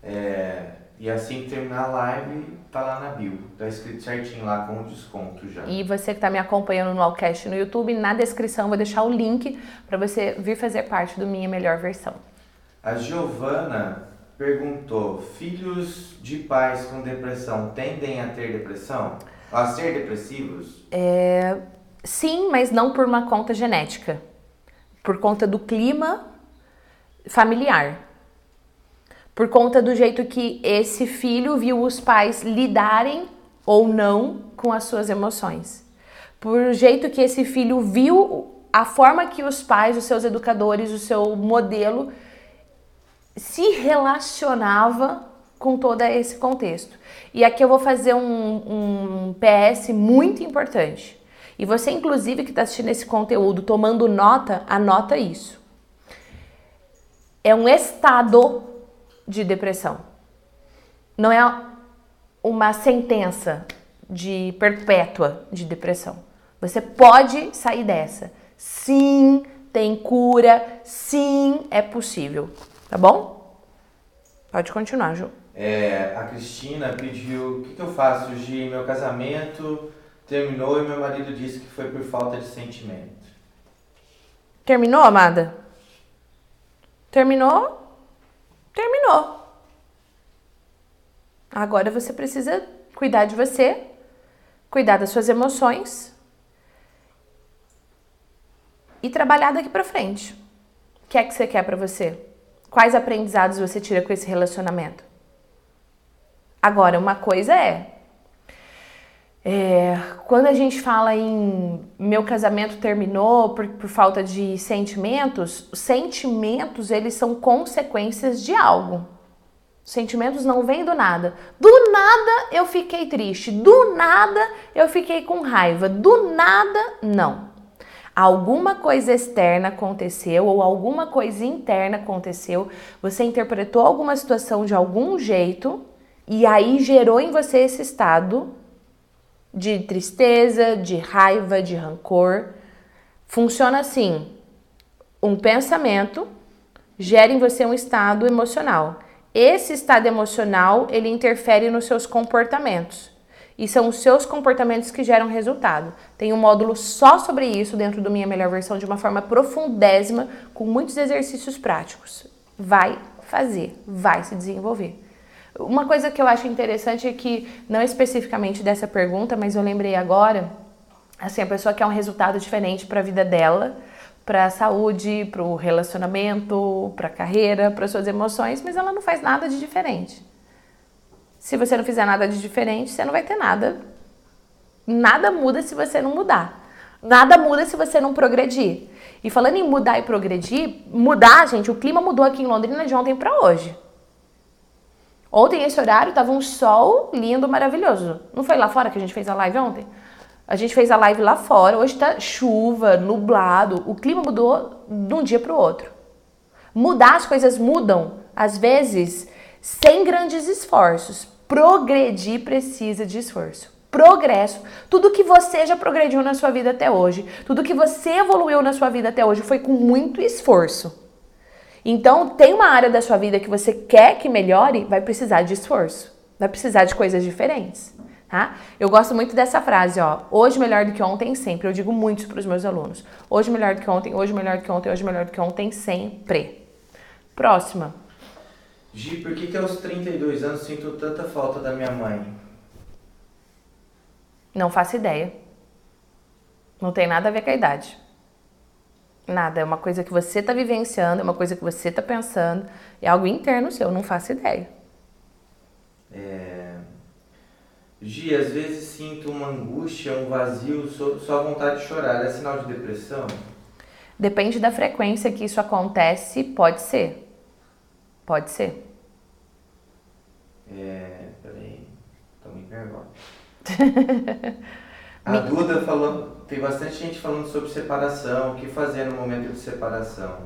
É, e assim que terminar a live, tá lá na bio. Tá escrito certinho lá com o desconto já. E você que está me acompanhando no Allcast no YouTube, na descrição eu vou deixar o link para você vir fazer parte do Minha Melhor Versão. A Giovana perguntou: filhos de pais com depressão tendem a ter depressão? A ser depressivos? É, sim, mas não por uma conta genética. Por conta do clima familiar. Por conta do jeito que esse filho viu os pais lidarem ou não com as suas emoções. Por jeito que esse filho viu a forma que os pais, os seus educadores, o seu modelo se relacionava com todo esse contexto. E aqui eu vou fazer um, um PS muito importante. E você, inclusive, que está assistindo esse conteúdo, tomando nota, anota isso. É um estado de depressão. Não é uma sentença de perpétua de depressão. Você pode sair dessa. Sim, tem cura. Sim, é possível. Tá bom? Pode continuar, Ju. É, a Cristina pediu: o que, que eu faço, Gi? Meu casamento terminou e meu marido disse que foi por falta de sentimento. Terminou, amada? Terminou? Terminou. Agora você precisa cuidar de você, cuidar das suas emoções e trabalhar daqui para frente. O que é que você quer para você? Quais aprendizados você tira com esse relacionamento? Agora, uma coisa é, é quando a gente fala em meu casamento terminou por, por falta de sentimentos, sentimentos eles são consequências de algo. Sentimentos não vêm do nada. Do nada eu fiquei triste, do nada eu fiquei com raiva, do nada não alguma coisa externa aconteceu ou alguma coisa interna aconteceu, você interpretou alguma situação de algum jeito e aí gerou em você esse estado de tristeza, de raiva, de rancor. Funciona assim: um pensamento gera em você um estado emocional. Esse estado emocional, ele interfere nos seus comportamentos e são os seus comportamentos que geram resultado. Tem um módulo só sobre isso dentro do Minha Melhor Versão de uma forma profundésima, com muitos exercícios práticos. Vai fazer, vai se desenvolver. Uma coisa que eu acho interessante é que, não especificamente dessa pergunta, mas eu lembrei agora, assim, a pessoa quer um resultado diferente para a vida dela, para a saúde, para o relacionamento, para a carreira, para suas emoções, mas ela não faz nada de diferente. Se você não fizer nada de diferente, você não vai ter nada. Nada muda se você não mudar. Nada muda se você não progredir. E falando em mudar e progredir, mudar, gente, o clima mudou aqui em Londrina de ontem para hoje. Ontem, esse horário, tava um sol lindo, maravilhoso. Não foi lá fora que a gente fez a live ontem? A gente fez a live lá fora. Hoje tá chuva, nublado. O clima mudou de um dia para o outro. Mudar, as coisas mudam, às vezes, sem grandes esforços progredir precisa de esforço. Progresso. Tudo que você já progrediu na sua vida até hoje, tudo que você evoluiu na sua vida até hoje foi com muito esforço. Então, tem uma área da sua vida que você quer que melhore, vai precisar de esforço. Vai precisar de coisas diferentes. Tá? Eu gosto muito dessa frase, ó. Hoje melhor do que ontem, sempre. Eu digo muito para os meus alunos. Hoje melhor do que ontem, hoje melhor do que ontem, hoje melhor do que ontem, sempre. Próxima. Gi, por que, que aos 32 anos sinto tanta falta da minha mãe? Não faço ideia. Não tem nada a ver com a idade. Nada, é uma coisa que você está vivenciando, é uma coisa que você está pensando, é algo interno seu, não faço ideia. É... Gi, às vezes sinto uma angústia, um vazio, só vontade de chorar. É sinal de depressão? Depende da frequência que isso acontece, pode ser. Pode ser. É, peraí, tomei vergonha. A Duda falou, tem bastante gente falando sobre separação, o que fazer no momento de separação.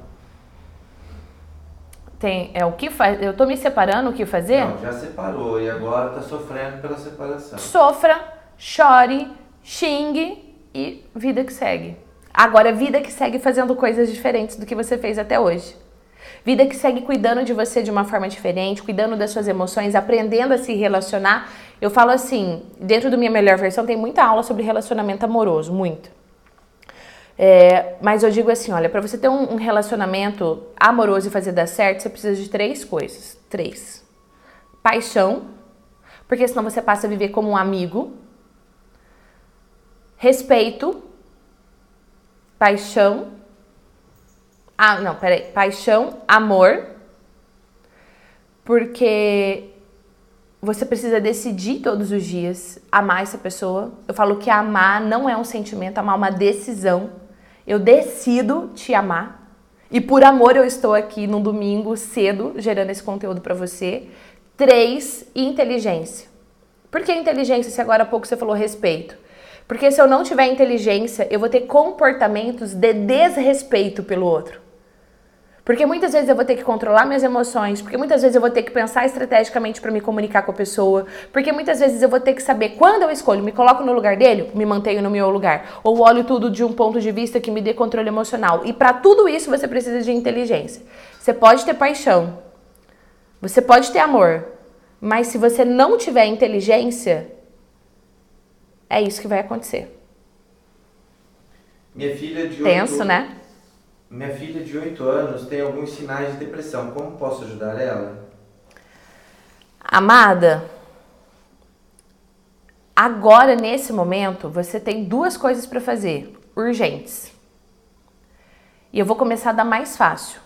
Tem, é o que faz, eu tô me separando, o que fazer? Não, já separou e agora tá sofrendo pela separação. Sofra, chore, xingue e vida que segue. Agora, vida que segue fazendo coisas diferentes do que você fez até hoje. Vida que segue cuidando de você de uma forma diferente, cuidando das suas emoções, aprendendo a se relacionar. Eu falo assim, dentro do minha melhor versão tem muita aula sobre relacionamento amoroso, muito. É, mas eu digo assim, olha, para você ter um, um relacionamento amoroso e fazer dar certo, você precisa de três coisas. Três. Paixão, porque senão você passa a viver como um amigo. Respeito, paixão. Ah, não, peraí. Paixão, amor. Porque você precisa decidir todos os dias amar essa pessoa. Eu falo que amar não é um sentimento, amar é uma decisão. Eu decido te amar. E por amor eu estou aqui no domingo cedo gerando esse conteúdo para você. Três, inteligência. Por que inteligência se agora há pouco você falou respeito? Porque se eu não tiver inteligência, eu vou ter comportamentos de desrespeito pelo outro. Porque muitas vezes eu vou ter que controlar minhas emoções, porque muitas vezes eu vou ter que pensar estrategicamente para me comunicar com a pessoa, porque muitas vezes eu vou ter que saber quando eu escolho, me coloco no lugar dele, me mantenho no meu lugar, ou olho tudo de um ponto de vista que me dê controle emocional. E para tudo isso você precisa de inteligência. Você pode ter paixão, você pode ter amor, mas se você não tiver inteligência, é isso que vai acontecer. Minha filha de Tenso, 8... né? Minha filha de 8 anos tem alguns sinais de depressão. Como posso ajudar ela? Amada, agora nesse momento você tem duas coisas para fazer, urgentes. E eu vou começar da mais fácil.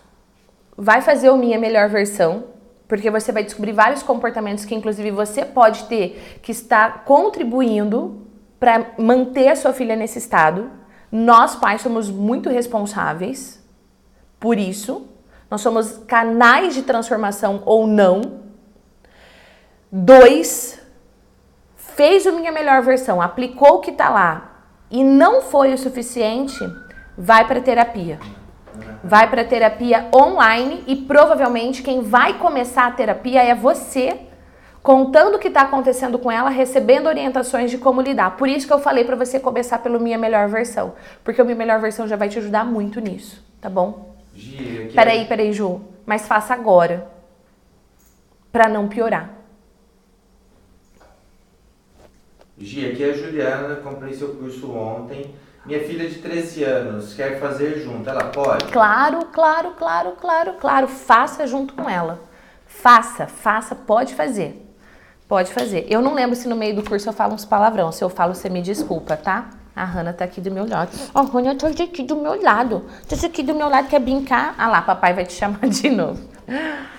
Vai fazer o minha melhor versão, porque você vai descobrir vários comportamentos que inclusive você pode ter que está contribuindo para manter a sua filha nesse estado. Nós pais somos muito responsáveis por isso. Nós somos canais de transformação ou não. Dois, fez a minha melhor versão, aplicou o que está lá e não foi o suficiente, vai para terapia. Vai para terapia online e provavelmente quem vai começar a terapia é você, contando o que está acontecendo com ela, recebendo orientações de como lidar. Por isso que eu falei para você começar pelo minha melhor versão, porque o minha melhor versão já vai te ajudar muito nisso, tá bom? Gia, que Peraí, peraí, Ju. Mas faça agora. Pra não piorar. Gia, aqui é a Juliana, comprei seu curso ontem. Minha filha de 13 anos quer fazer junto, ela pode? Claro, claro, claro, claro, claro. Faça junto com ela. Faça, faça, pode fazer. Pode fazer. Eu não lembro se no meio do curso eu falo uns palavrão. Se eu falo, você me desculpa, tá? A Hanna tá aqui do meu lado. Ó, oh, Rony, eu tô aqui do meu lado. Tô aqui do meu lado, quer brincar? Ah lá, papai vai te chamar de novo.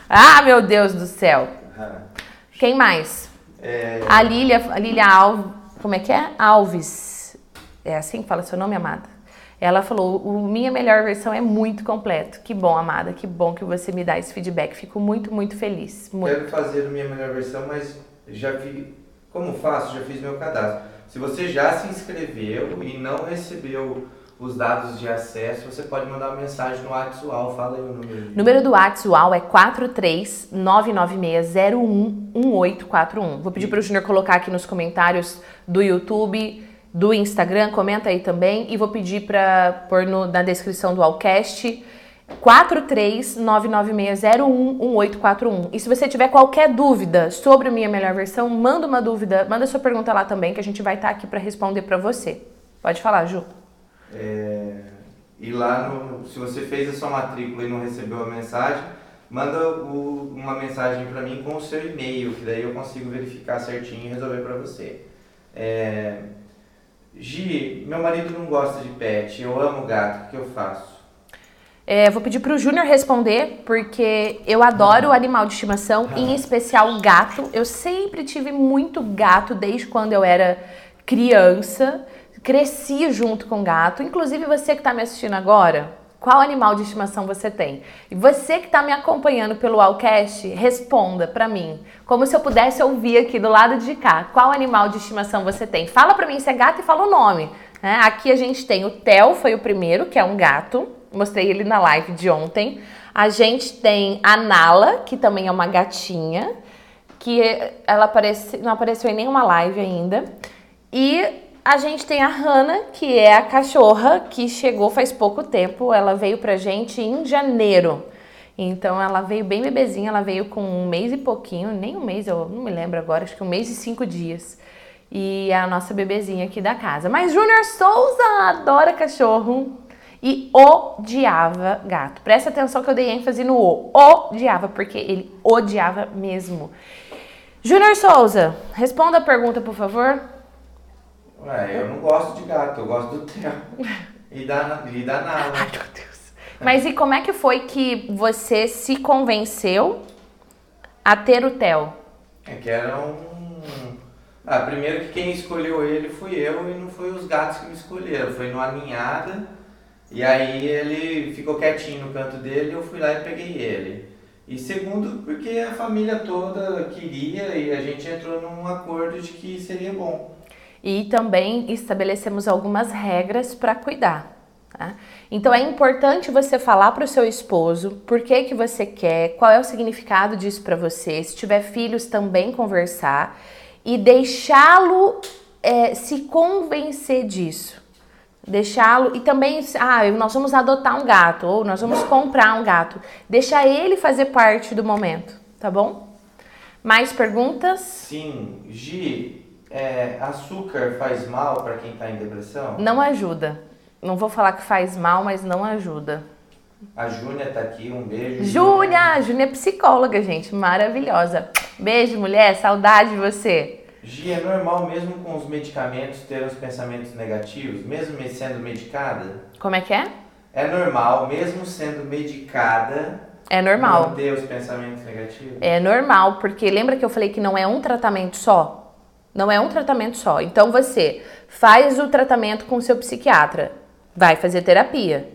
Ah, meu Deus do céu. Quem mais? É, A Lilia, a Lilia Alves, como é que é? Alves. É assim que fala seu nome, amada? Ela falou: o minha melhor versão é muito completo. Que bom, amada, que bom que você me dá esse feedback. Fico muito, muito feliz. Muito. quero fazer a minha melhor versão, mas já vi. Como faço? Já fiz meu cadastro. Se você já se inscreveu e não recebeu os dados de acesso, você pode mandar uma mensagem no WhatsApp. Fala aí o número. Número do WhatsApp é 43996011841. Vou pedir para o Júnior colocar aqui nos comentários do YouTube, do Instagram, comenta aí também. E vou pedir para pôr no, na descrição do Allcast 43996011841. E se você tiver qualquer dúvida sobre a minha melhor versão, manda uma dúvida, manda sua pergunta lá também, que a gente vai estar aqui para responder para você. Pode falar, Ju. É, e lá, no, se você fez a sua matrícula e não recebeu a mensagem, manda o- uma mensagem para mim com o seu e-mail, que daí eu consigo verificar certinho e resolver para você. É, Gi, meu marido não gosta de pet, eu amo gato, o que eu faço? É, vou pedir pro Júnior responder, porque eu adoro animal de estimação, em especial gato. Eu sempre tive muito gato desde quando eu era criança. Cresci junto com gato. Inclusive você que está me assistindo agora, qual animal de estimação você tem? E você que está me acompanhando pelo Allcast, responda para mim, como se eu pudesse ouvir aqui do lado de cá. Qual animal de estimação você tem? Fala para mim se é gato e fala o nome. né? Aqui a gente tem o Theo, foi o primeiro, que é um gato. Mostrei ele na live de ontem. A gente tem a Nala, que também é uma gatinha, que ela aparece, não apareceu em nenhuma live ainda. E a gente tem a Hannah, que é a cachorra que chegou faz pouco tempo. Ela veio pra gente em janeiro. Então ela veio bem bebezinha, ela veio com um mês e pouquinho, nem um mês, eu não me lembro agora, acho que um mês e cinco dias. E é a nossa bebezinha aqui da casa. Mas Júnior Souza adora cachorro. E odiava gato. Presta atenção que eu dei ênfase no o. Odiava, porque ele odiava mesmo. Júnior Souza, responda a pergunta, por favor. Ué, eu não gosto de gato, eu gosto do Theo. E da, e da Nala. Ai, meu Deus. Mas e como é que foi que você se convenceu a ter o Theo? É que era um. Ah, primeiro que quem escolheu ele fui eu e não foi os gatos que me escolheram. Foi numa ninhada. E aí ele ficou quietinho no canto dele eu fui lá e peguei ele. E segundo, porque a família toda queria e a gente entrou num acordo de que seria bom. E também estabelecemos algumas regras para cuidar. Tá? Então é importante você falar para o seu esposo por que, que você quer, qual é o significado disso para você. Se tiver filhos, também conversar e deixá-lo é, se convencer disso. Deixá-lo e também, ah, nós vamos adotar um gato ou nós vamos comprar um gato. Deixar ele fazer parte do momento, tá bom? Mais perguntas? Sim, Gi, é, açúcar faz mal para quem está em depressão? Não ajuda. Não vou falar que faz mal, mas não ajuda. A Júnia tá aqui, um beijo. Júnia, a Júnia é psicóloga, gente, maravilhosa. Beijo, mulher, saudade de você. Gi, é normal mesmo com os medicamentos ter os pensamentos negativos, mesmo sendo medicada? Como é que é? É normal, mesmo sendo medicada, É normal. ter os pensamentos negativos? É normal, porque lembra que eu falei que não é um tratamento só? Não é um tratamento só. Então você faz o tratamento com o seu psiquiatra, vai fazer terapia.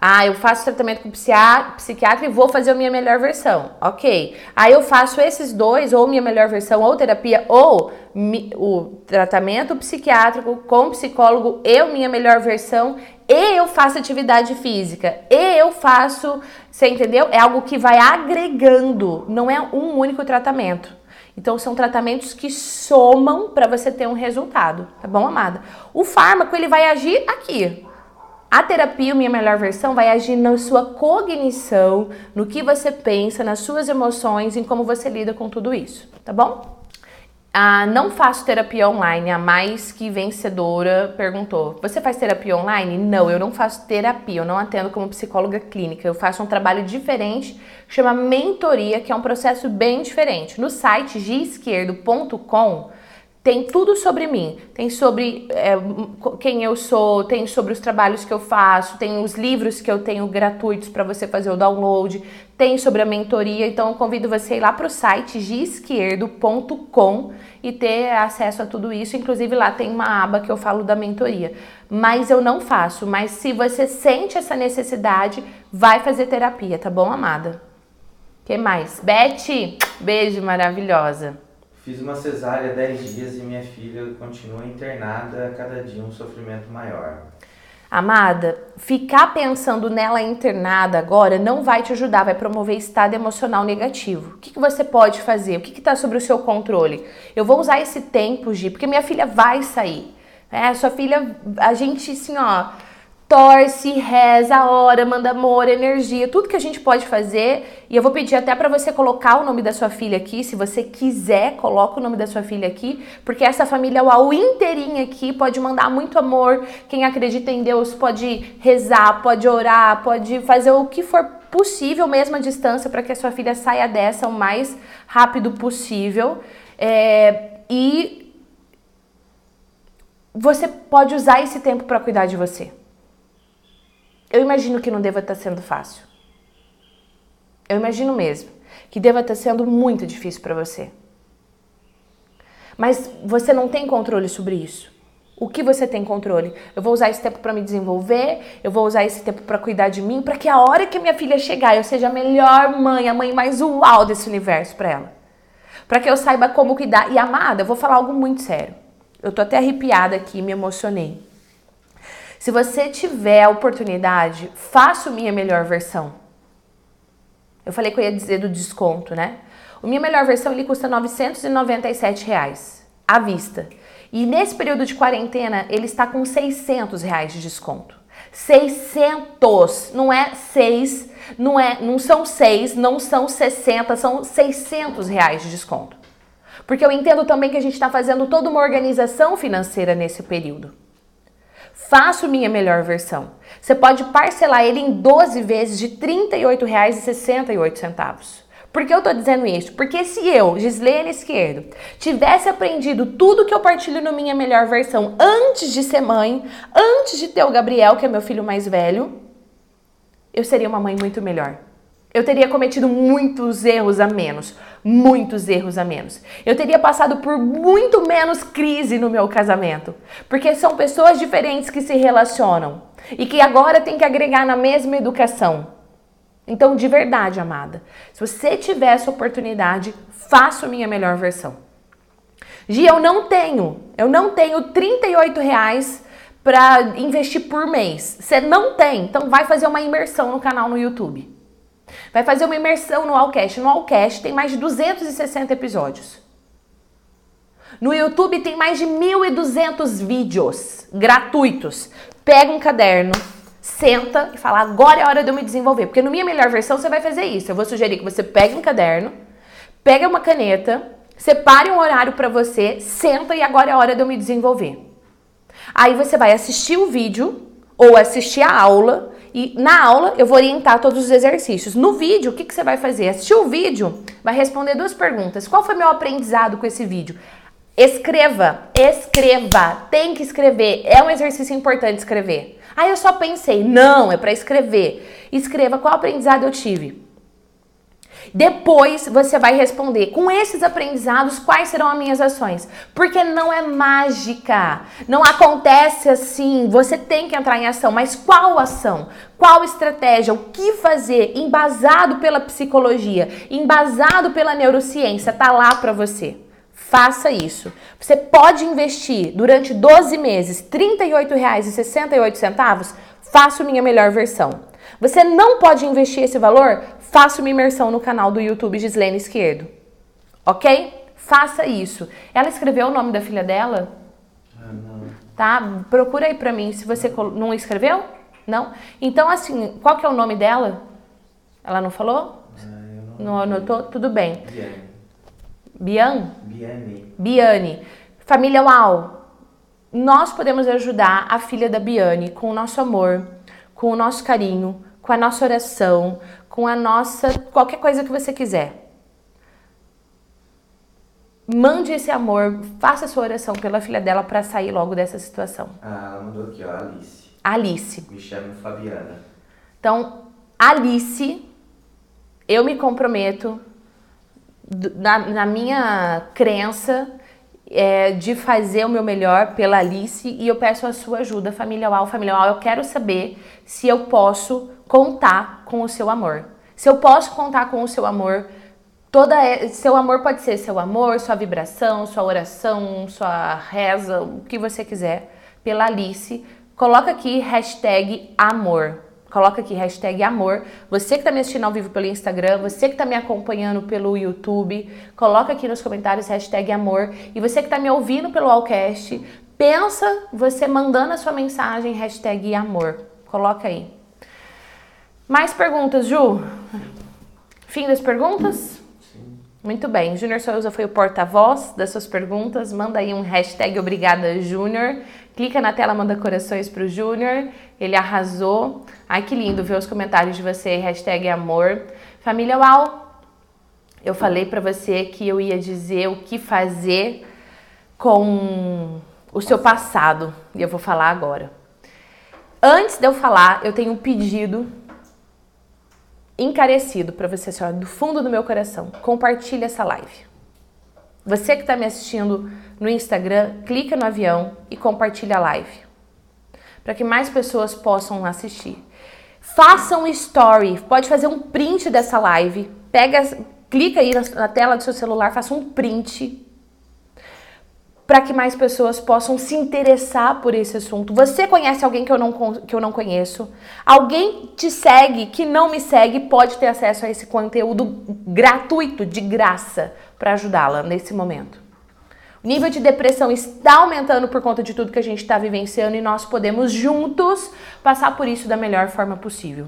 Ah, eu faço tratamento com psiquiatra e vou fazer a minha melhor versão. Ok. Aí eu faço esses dois, ou minha melhor versão, ou terapia, ou mi, o tratamento psiquiátrico com psicólogo, eu minha melhor versão, e eu faço atividade física, e eu faço, você entendeu? É algo que vai agregando, não é um único tratamento. Então são tratamentos que somam para você ter um resultado, tá bom, amada? O fármaco ele vai agir aqui, a terapia, minha melhor versão, vai agir na sua cognição, no que você pensa, nas suas emoções, em como você lida com tudo isso, tá bom? Ah, não faço terapia online, a mais que vencedora perguntou. Você faz terapia online? Não, eu não faço terapia, eu não atendo como psicóloga clínica. Eu faço um trabalho diferente, chama mentoria, que é um processo bem diferente. No site gisquerdo.com tem tudo sobre mim. Tem sobre é, quem eu sou, tem sobre os trabalhos que eu faço, tem os livros que eu tenho gratuitos para você fazer o download, tem sobre a mentoria. Então eu convido você a ir lá para o site gisquerdo.com e ter acesso a tudo isso. Inclusive lá tem uma aba que eu falo da mentoria. Mas eu não faço. Mas se você sente essa necessidade, vai fazer terapia, tá bom, amada? que mais? Beth, beijo maravilhosa. Fiz uma cesárea há 10 dias e minha filha continua internada, cada dia um sofrimento maior. Amada, ficar pensando nela internada agora não vai te ajudar, vai promover estado emocional negativo. O que, que você pode fazer? O que está sobre o seu controle? Eu vou usar esse tempo, Gi, porque minha filha vai sair. É, sua filha, a gente assim, ó torce, reza, ora, manda amor, energia, tudo que a gente pode fazer. E eu vou pedir até para você colocar o nome da sua filha aqui, se você quiser, coloca o nome da sua filha aqui, porque essa família UAU inteirinha aqui pode mandar muito amor. Quem acredita em Deus pode rezar, pode orar, pode fazer o que for possível, mesmo à distância, para que a sua filha saia dessa o mais rápido possível. É, e você pode usar esse tempo para cuidar de você. Eu imagino que não deva estar sendo fácil. Eu imagino mesmo que deva estar sendo muito difícil para você. Mas você não tem controle sobre isso. O que você tem controle? Eu vou usar esse tempo para me desenvolver, eu vou usar esse tempo para cuidar de mim, para que a hora que minha filha chegar eu seja a melhor mãe, a mãe mais uau desse universo para ela. Para que eu saiba como cuidar. E amada, eu vou falar algo muito sério. Eu tô até arrepiada aqui, me emocionei. Se você tiver a oportunidade, faça o minha melhor versão. Eu falei que eu ia dizer do desconto, né? O minha melhor versão ele custa 997 reais à vista. E nesse período de quarentena ele está com 600 reais de desconto. 600, não é 6, não é, não são 6, não são 60, são 600 reais de desconto. Porque eu entendo também que a gente está fazendo toda uma organização financeira nesse período. Faço minha melhor versão. Você pode parcelar ele em 12 vezes de R$ 38,68. Por que eu tô dizendo isso? Porque se eu, Gislene Esquerdo, tivesse aprendido tudo que eu partilho no Minha Melhor Versão antes de ser mãe, antes de ter o Gabriel, que é meu filho mais velho, eu seria uma mãe muito melhor. Eu teria cometido muitos erros a menos, muitos erros a menos. Eu teria passado por muito menos crise no meu casamento, porque são pessoas diferentes que se relacionam e que agora tem que agregar na mesma educação. Então, de verdade, amada, se você tiver essa oportunidade, faça a minha melhor versão. Gi, eu não tenho, eu não tenho 38 reais para investir por mês. Você não tem, então vai fazer uma imersão no canal no YouTube. Vai fazer uma imersão no Allcast. No Allcast tem mais de 260 episódios. No YouTube tem mais de 1.200 vídeos gratuitos. Pega um caderno, senta e fala: agora é hora de eu me desenvolver. Porque no minha melhor versão você vai fazer isso. Eu vou sugerir que você pegue um caderno, pegue uma caneta, separe um horário para você, senta e agora é hora de eu me desenvolver. Aí você vai assistir o vídeo ou assistir a aula e na aula eu vou orientar todos os exercícios. No vídeo, o que, que você vai fazer? Assistir o vídeo, vai responder duas perguntas. Qual foi meu aprendizado com esse vídeo? Escreva, escreva, tem que escrever. É um exercício importante escrever. Aí eu só pensei, não, é para escrever. Escreva qual aprendizado eu tive. Depois você vai responder com esses aprendizados quais serão as minhas ações. Porque não é mágica. Não acontece assim. Você tem que entrar em ação. Mas qual ação? Qual estratégia? O que fazer? Embasado pela psicologia, embasado pela neurociência, tá lá para você. Faça isso. Você pode investir durante 12 meses R$ 38,68? Faça minha melhor versão. Você não pode investir esse valor? Faça uma imersão no canal do YouTube Gislene Esquerdo. Ok? Faça isso. Ela escreveu o nome da filha dela? Ah, não. Tá? Procura aí pra mim se você não escreveu? Não? Então, assim, qual que é o nome dela? Ela não falou? Ah, não, anotou? Tudo bem. Biane. Bian? Biane. Biane. Família Uau, nós podemos ajudar a filha da Biane com o nosso amor, com o nosso carinho, com a nossa oração, com a nossa. qualquer coisa que você quiser. Mande esse amor, faça a sua oração pela filha dela para sair logo dessa situação. Ah, ela mandou aqui, ó, Alice. Alice. Me chamo Fabiana. Então, Alice, eu me comprometo na, na minha crença é, de fazer o meu melhor pela Alice e eu peço a sua ajuda, família UAU. Família UAU, eu quero saber se eu posso contar com o seu amor. Se eu posso contar com o seu amor, toda seu amor pode ser seu amor, sua vibração, sua oração, sua reza, o que você quiser, pela Alice. Coloca aqui hashtag amor. Coloca aqui hashtag amor. Você que está me assistindo ao vivo pelo Instagram, você que está me acompanhando pelo YouTube, coloca aqui nos comentários hashtag amor. E você que está me ouvindo pelo Allcast, pensa você mandando a sua mensagem hashtag amor. Coloca aí. Mais perguntas, Ju? Fim das perguntas? Muito bem, Júnior Souza foi o porta-voz das suas perguntas. Manda aí um hashtag Obrigada Júnior. Clica na tela, manda corações pro Júnior. Ele arrasou. Ai, que lindo ver os comentários de você. Hashtag amor. Família Uau, eu falei pra você que eu ia dizer o que fazer com o seu passado. E eu vou falar agora. Antes de eu falar, eu tenho um pedido encarecido para você, senhora, do fundo do meu coração. Compartilhe essa live. Você que está me assistindo no Instagram, clica no avião e compartilha a live. Para que mais pessoas possam assistir. Faça um story, pode fazer um print dessa live. Pega, clica aí na, na tela do seu celular, faça um print para que mais pessoas possam se interessar por esse assunto. Você conhece alguém que eu, não, que eu não conheço? Alguém te segue que não me segue pode ter acesso a esse conteúdo gratuito, de graça, para ajudá-la nesse momento. O nível de depressão está aumentando por conta de tudo que a gente está vivenciando e nós podemos juntos passar por isso da melhor forma possível.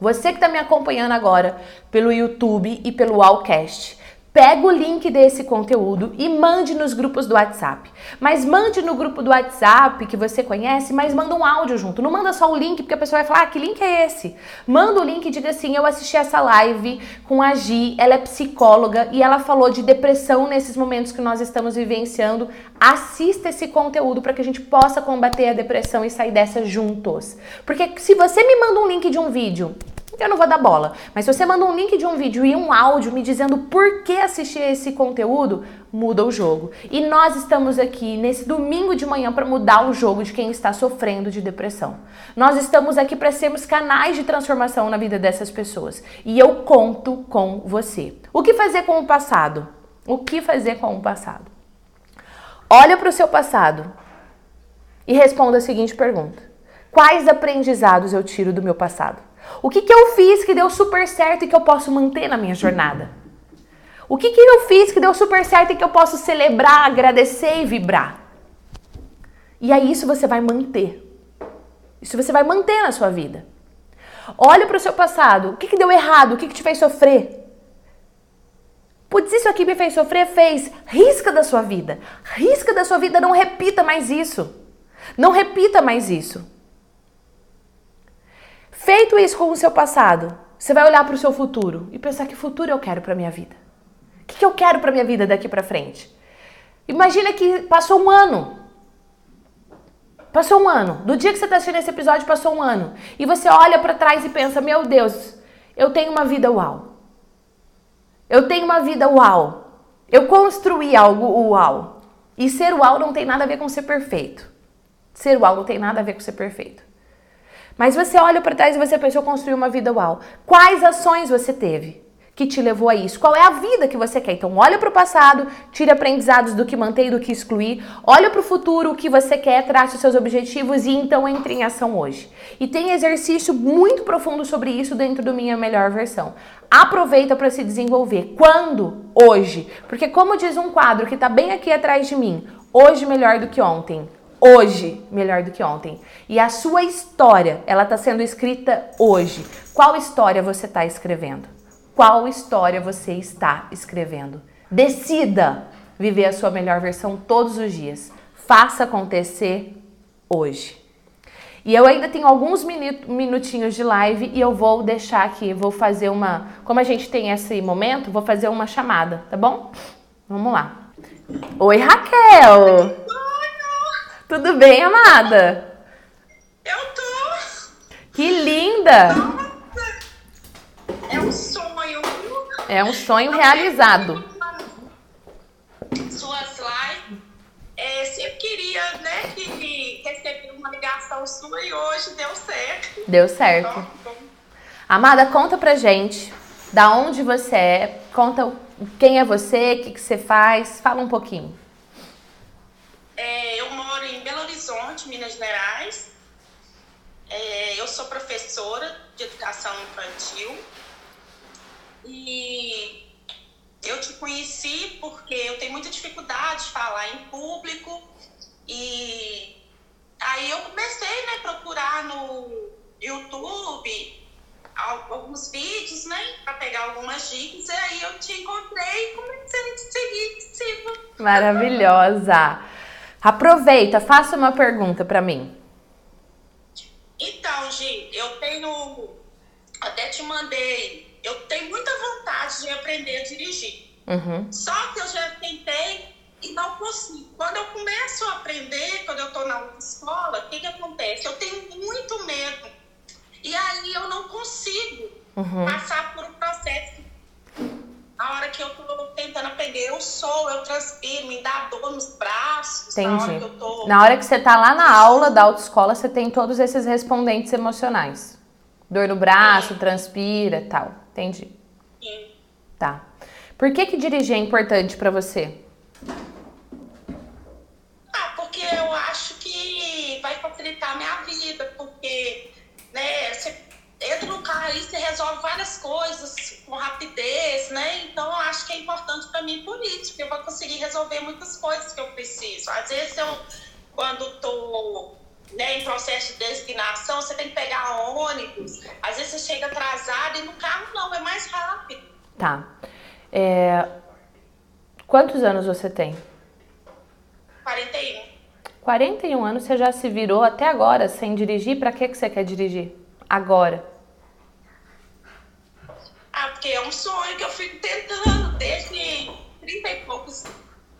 Você que está me acompanhando agora pelo YouTube e pelo Allcast, Pega o link desse conteúdo e mande nos grupos do WhatsApp. Mas mande no grupo do WhatsApp que você conhece, mas manda um áudio junto. Não manda só o link, porque a pessoa vai falar: ah, que link é esse? Manda o link e diga assim: eu assisti essa live com a Gi, ela é psicóloga e ela falou de depressão nesses momentos que nós estamos vivenciando. Assista esse conteúdo para que a gente possa combater a depressão e sair dessa juntos. Porque se você me manda um link de um vídeo eu não vou dar bola. Mas se você manda um link de um vídeo e um áudio me dizendo por que assistir esse conteúdo, muda o jogo. E nós estamos aqui nesse domingo de manhã para mudar o jogo de quem está sofrendo de depressão. Nós estamos aqui para sermos canais de transformação na vida dessas pessoas. E eu conto com você. O que fazer com o passado? O que fazer com o passado? Olha para o seu passado e responda a seguinte pergunta: Quais aprendizados eu tiro do meu passado? O que, que eu fiz que deu super certo e que eu posso manter na minha jornada? O que, que eu fiz que deu super certo e que eu posso celebrar, agradecer e vibrar? E aí isso você vai manter. Isso você vai manter na sua vida. Olha para o seu passado. O que, que deu errado? O que, que te fez sofrer? Putz, isso aqui me fez sofrer? Fez. Risca da sua vida. Risca da sua vida. Não repita mais isso. Não repita mais isso. Feito isso com o seu passado, você vai olhar para o seu futuro e pensar que futuro eu quero para minha vida. O que, que eu quero para minha vida daqui para frente? Imagina que passou um ano. Passou um ano. Do dia que você está assistindo esse episódio, passou um ano. E você olha para trás e pensa: Meu Deus, eu tenho uma vida uau. Eu tenho uma vida uau. Eu construí algo uau. E ser uau não tem nada a ver com ser perfeito. Ser uau não tem nada a ver com ser perfeito. Mas você olha para trás e você pensou construir uma vida uau. Quais ações você teve que te levou a isso? Qual é a vida que você quer? Então, olha para o passado, tire aprendizados do que mantém e do que excluir. Olha para o futuro, o que você quer, trace os seus objetivos e então entre em ação hoje. E tem exercício muito profundo sobre isso dentro do Minha Melhor Versão. Aproveita para se desenvolver. Quando? Hoje. Porque, como diz um quadro que está bem aqui atrás de mim, hoje melhor do que ontem hoje melhor do que ontem. E a sua história, ela está sendo escrita hoje. Qual história você está escrevendo? Qual história você está escrevendo? Decida viver a sua melhor versão todos os dias. Faça acontecer hoje. E eu ainda tenho alguns minutinhos de live e eu vou deixar aqui, vou fazer uma. Como a gente tem esse momento, vou fazer uma chamada, tá bom? Vamos lá. Oi, Raquel! Tudo bem, amada? Eu tô. Que linda! Nossa. É um sonho. É um sonho realizado. Suas lives. É, sempre queria, né, que receber uma ligação sua e hoje deu certo. Deu certo. Amada, conta pra gente da onde você é, conta quem é você, o que, que você faz, fala um pouquinho. É, eu moro em Belo Horizonte, Minas Gerais. É, eu sou professora de educação infantil. E eu te conheci porque eu tenho muita dificuldade de falar em público. E aí eu comecei né, procurar no YouTube alguns vídeos, né, para pegar algumas dicas. E aí eu te encontrei e comecei a te seguir. Maravilhosa! Aproveita, faça uma pergunta para mim. Então, Gi, eu tenho. Até te mandei. Eu tenho muita vontade de aprender a dirigir. Uhum. Só que eu já tentei e não consigo. Quando eu começo a aprender, quando eu estou na escola, o que, que acontece? Eu tenho muito medo. E aí eu não consigo uhum. passar por um processo a hora que eu tô tentando aprender, eu sou, eu transpiro, me dá dor nos braços. Entendi. Na hora que, eu tô... na hora que você tá lá na aula da autoescola, você tem todos esses respondentes emocionais. Dor no braço, Sim. transpira tal. Entendi. Sim. Tá. Por que que dirigir é importante para você? Ah, porque eu acho que vai facilitar a minha vida, porque, né, você entra no carro e você resolve várias coisas com rapidez, né? Então eu acho que é importante para mim por isso, porque eu vou conseguir resolver muitas coisas que eu preciso. Às vezes eu, quando tô né, em processo de designação, você tem que pegar ônibus, às vezes você chega atrasado e no carro não, é mais rápido. Tá. É, Quantos anos você tem? 41. 41 anos, você já se virou até agora sem dirigir? Pra que, que você quer dirigir? Agora.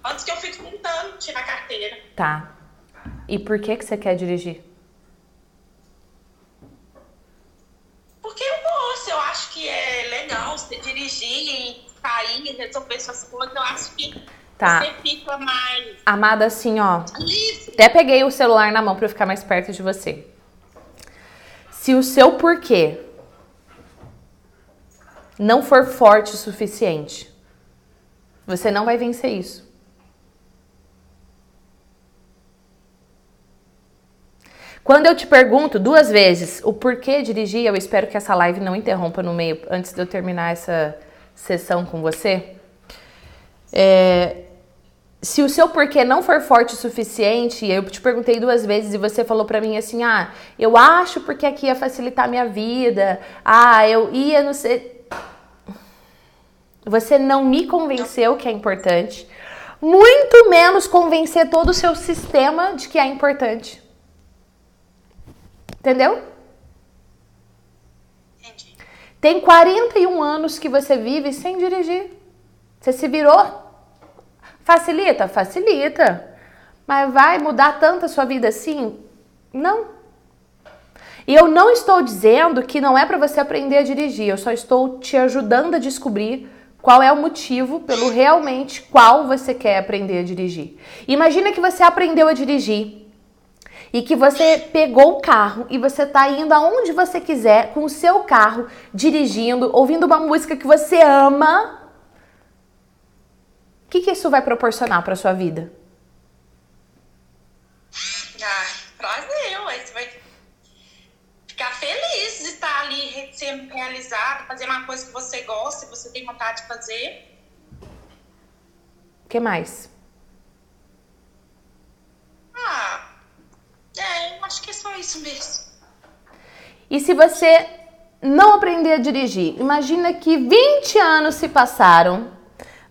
Antes que eu fico tentando tirar a carteira. Tá. E por que, que você quer dirigir? Porque eu gosto, eu acho que é legal você dirigir, sair, resolver suas coisas. Eu acho que Tá. você fica mais Amada, assim, ó. livre. Até peguei o celular na mão pra eu ficar mais perto de você. Se o seu porquê não for forte o suficiente, você não vai vencer isso. Quando eu te pergunto duas vezes o porquê dirigir, eu espero que essa live não interrompa no meio antes de eu terminar essa sessão com você. É, se o seu porquê não for forte o suficiente, eu te perguntei duas vezes e você falou pra mim assim: "Ah, eu acho porque aqui ia facilitar minha vida. Ah, eu ia não sei". Você não me convenceu que é importante, muito menos convencer todo o seu sistema de que é importante. Entendeu? Entendi. Tem 41 anos que você vive sem dirigir. Você se virou? Facilita? Facilita. Mas vai mudar tanto a sua vida assim? Não. E eu não estou dizendo que não é para você aprender a dirigir, eu só estou te ajudando a descobrir qual é o motivo pelo realmente qual você quer aprender a dirigir. Imagina que você aprendeu a dirigir e que você pegou o carro e você tá indo aonde você quiser com o seu carro, dirigindo, ouvindo uma música que você ama. O que, que isso vai proporcionar para sua vida? Ah, prazer, ué. Você vai ficar feliz de estar ali sendo realizado, fazer uma coisa que você gosta, que você tem vontade de fazer. O que mais? Ah, é, eu acho que é só isso mesmo. E se você não aprender a dirigir, imagina que 20 anos se passaram,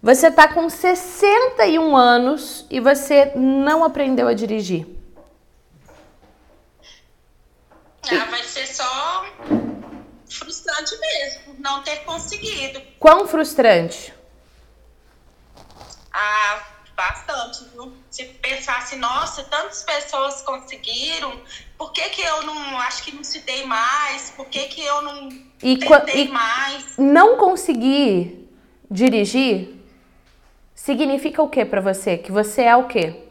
você tá com 61 anos e você não aprendeu a dirigir. Ah, vai ser só frustrante mesmo, não ter conseguido. Quão frustrante? Ah, bastante, viu? Se pensasse, nossa, tantas pessoas conseguiram, por que, que eu não acho que não se dei mais? Por que, que eu não E tentei e- mais? Não conseguir dirigir significa o que para você? Que você é o quê?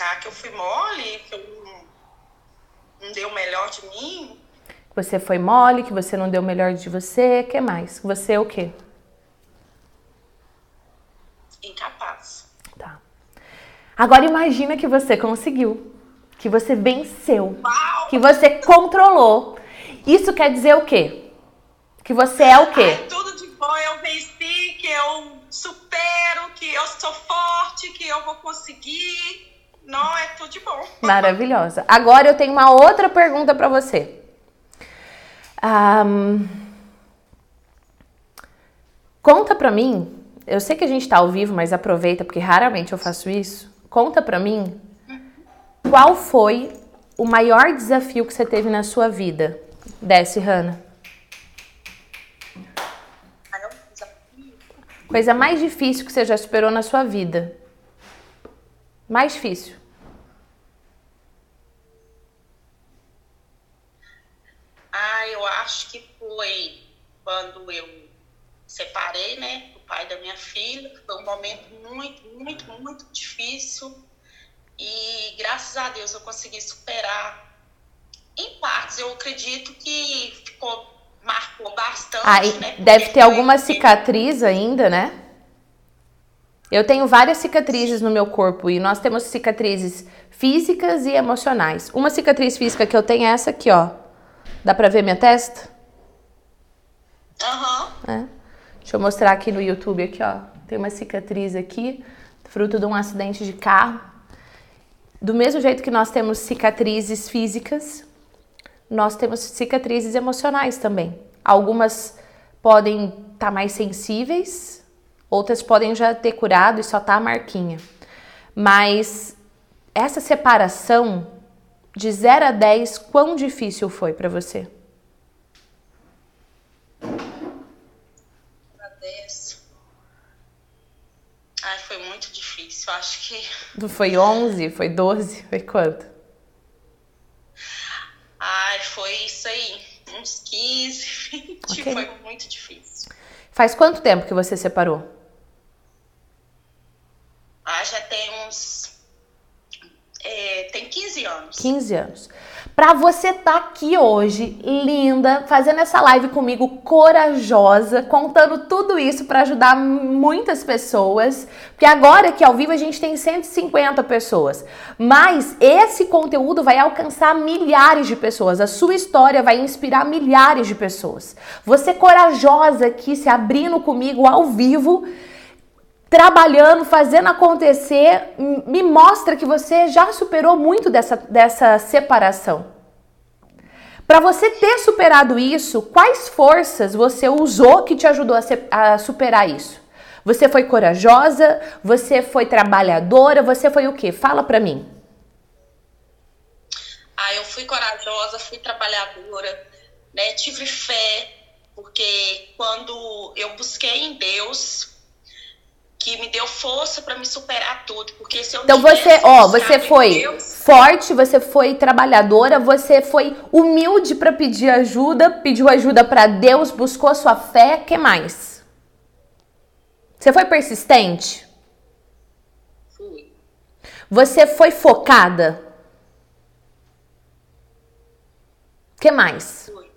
Ah, que eu fui mole, que eu não, não dei o melhor de mim. Que você foi mole, que você não deu o melhor de você, que mais? Que você é o quê? Incapaz. Tá. Agora imagina que você conseguiu, que você venceu, Uau! que você controlou. Isso quer dizer o quê? Que você é o quê? Ai, tudo de bom, eu venci, que eu supero, que eu sou forte, que eu vou conseguir. Não, é tudo de bom. Maravilhosa. Agora eu tenho uma outra pergunta para você. Ahn, conta pra mim. Eu sei que a gente tá ao vivo, mas aproveita porque raramente eu faço isso. Conta pra mim qual foi o maior desafio que você teve na sua vida. Desce, Hanna. Aí eu desafio. Coisa mais difícil que você já superou na sua vida. Mais difícil. Ah, eu acho que foi quando eu separei, né, do pai da minha filha. Foi um momento muito, muito, muito difícil. E graças a Deus eu consegui superar em partes. Eu acredito que ficou, marcou bastante, Ah, né? deve ter alguma cicatriz ainda, né? Eu tenho várias cicatrizes no meu corpo e nós temos cicatrizes físicas e emocionais. Uma cicatriz física que eu tenho é essa aqui, ó. Dá pra ver minha testa? Aham. É. Deixa eu mostrar aqui no YouTube aqui, ó. Tem uma cicatriz aqui, fruto de um acidente de carro. Do mesmo jeito que nós temos cicatrizes físicas, nós temos cicatrizes emocionais também. Algumas podem estar tá mais sensíveis, outras podem já ter curado e só tá a marquinha. Mas essa separação de 0 a 10, quão difícil foi para você? Para 10. Ai, foi muito difícil. Acho que. Foi 11? Foi 12? Foi quanto? Ai, foi isso aí. Uns 15, 20. Okay. Foi muito difícil. Faz quanto tempo que você separou? Ah, já tem. Tem 15 anos. 15 anos. Pra você estar tá aqui hoje, linda, fazendo essa live comigo, corajosa, contando tudo isso para ajudar muitas pessoas. Porque agora aqui ao vivo a gente tem 150 pessoas. Mas esse conteúdo vai alcançar milhares de pessoas. A sua história vai inspirar milhares de pessoas. Você corajosa aqui, se abrindo comigo ao vivo trabalhando, fazendo acontecer, me mostra que você já superou muito dessa, dessa separação. Para você ter superado isso, quais forças você usou que te ajudou a, se, a superar isso? Você foi corajosa? Você foi trabalhadora? Você foi o quê? Fala para mim. Ah, eu fui corajosa, fui trabalhadora, né? Tive fé, porque quando eu busquei em Deus, que me deu força para me superar tudo, porque se eu Então você, ó, você foi Deus, forte, você foi trabalhadora, você foi humilde para pedir ajuda, pediu ajuda para Deus, buscou a sua fé, que mais? Você foi persistente? Fui. Você foi focada? Que mais? Fui.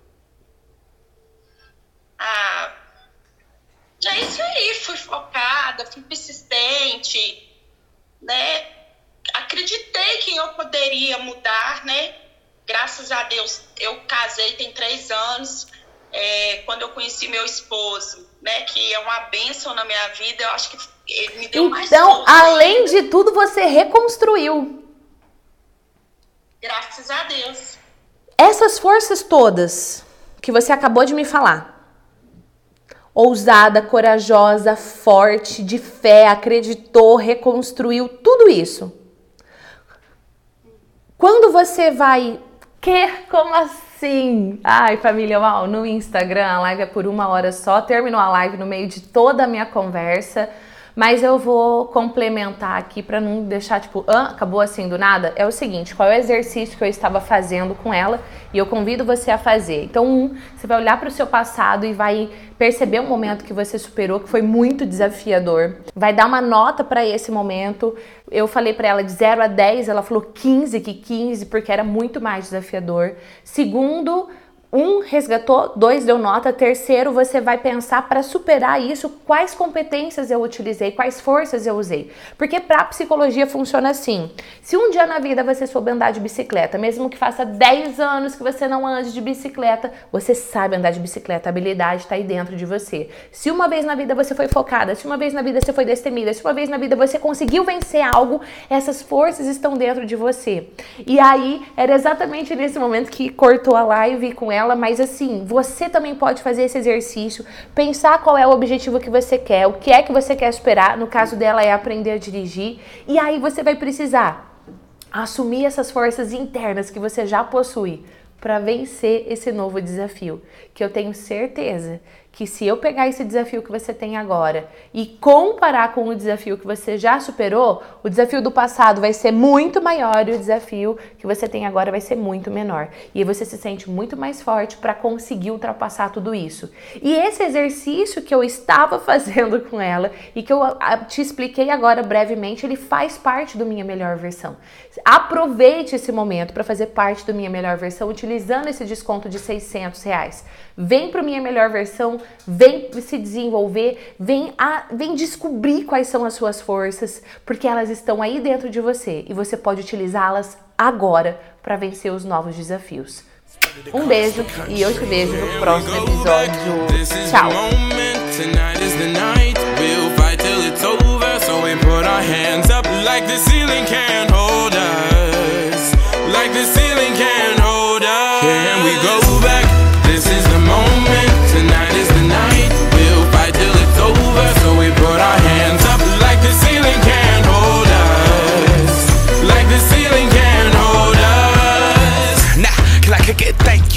Ah, é isso aí, fui focada, fui persistente, né? Acreditei que eu poderia mudar, né? Graças a Deus, eu casei tem três anos. É, quando eu conheci meu esposo, né, que é uma bênção na minha vida, eu acho que ele me deu então, mais Então, além de tudo, você reconstruiu. Graças a Deus. Essas forças todas que você acabou de me falar, ousada, corajosa, forte, de fé, acreditou, reconstruiu tudo isso. Quando você vai. Que? Como assim? Ai, família, uau, no Instagram a live é por uma hora só. Terminou a live no meio de toda a minha conversa. Mas eu vou complementar aqui para não deixar tipo, ah, acabou assim do nada. É o seguinte, qual é o exercício que eu estava fazendo com ela e eu convido você a fazer. Então, um, você vai olhar para o seu passado e vai perceber um momento que você superou que foi muito desafiador. Vai dar uma nota para esse momento. Eu falei para ela de 0 a 10, ela falou 15, que 15 porque era muito mais desafiador. Segundo, um resgatou, dois deu nota, terceiro você vai pensar para superar isso, quais competências eu utilizei, quais forças eu usei. Porque para psicologia funciona assim: se um dia na vida você souber andar de bicicleta, mesmo que faça 10 anos que você não ande de bicicleta, você sabe andar de bicicleta, a habilidade está aí dentro de você. Se uma vez na vida você foi focada, se uma vez na vida você foi destemida, se uma vez na vida você conseguiu vencer algo, essas forças estão dentro de você. E aí era exatamente nesse momento que cortou a live com ela ela, mas assim, você também pode fazer esse exercício, pensar qual é o objetivo que você quer, o que é que você quer esperar. No caso dela é aprender a dirigir, e aí você vai precisar assumir essas forças internas que você já possui para vencer esse novo desafio, que eu tenho certeza que se eu pegar esse desafio que você tem agora e comparar com o desafio que você já superou, o desafio do passado vai ser muito maior e o desafio que você tem agora vai ser muito menor. E você se sente muito mais forte para conseguir ultrapassar tudo isso. E esse exercício que eu estava fazendo com ela e que eu te expliquei agora brevemente, ele faz parte do minha melhor versão. Aproveite esse momento para fazer parte do minha melhor versão utilizando esse desconto de 600 reais. Vem para minha melhor versão, vem se desenvolver, vem, a, vem descobrir quais são as suas forças, porque elas estão aí dentro de você e você pode utilizá-las agora para vencer os novos desafios. Um beijo e eu te vejo no próximo episódio. Tchau!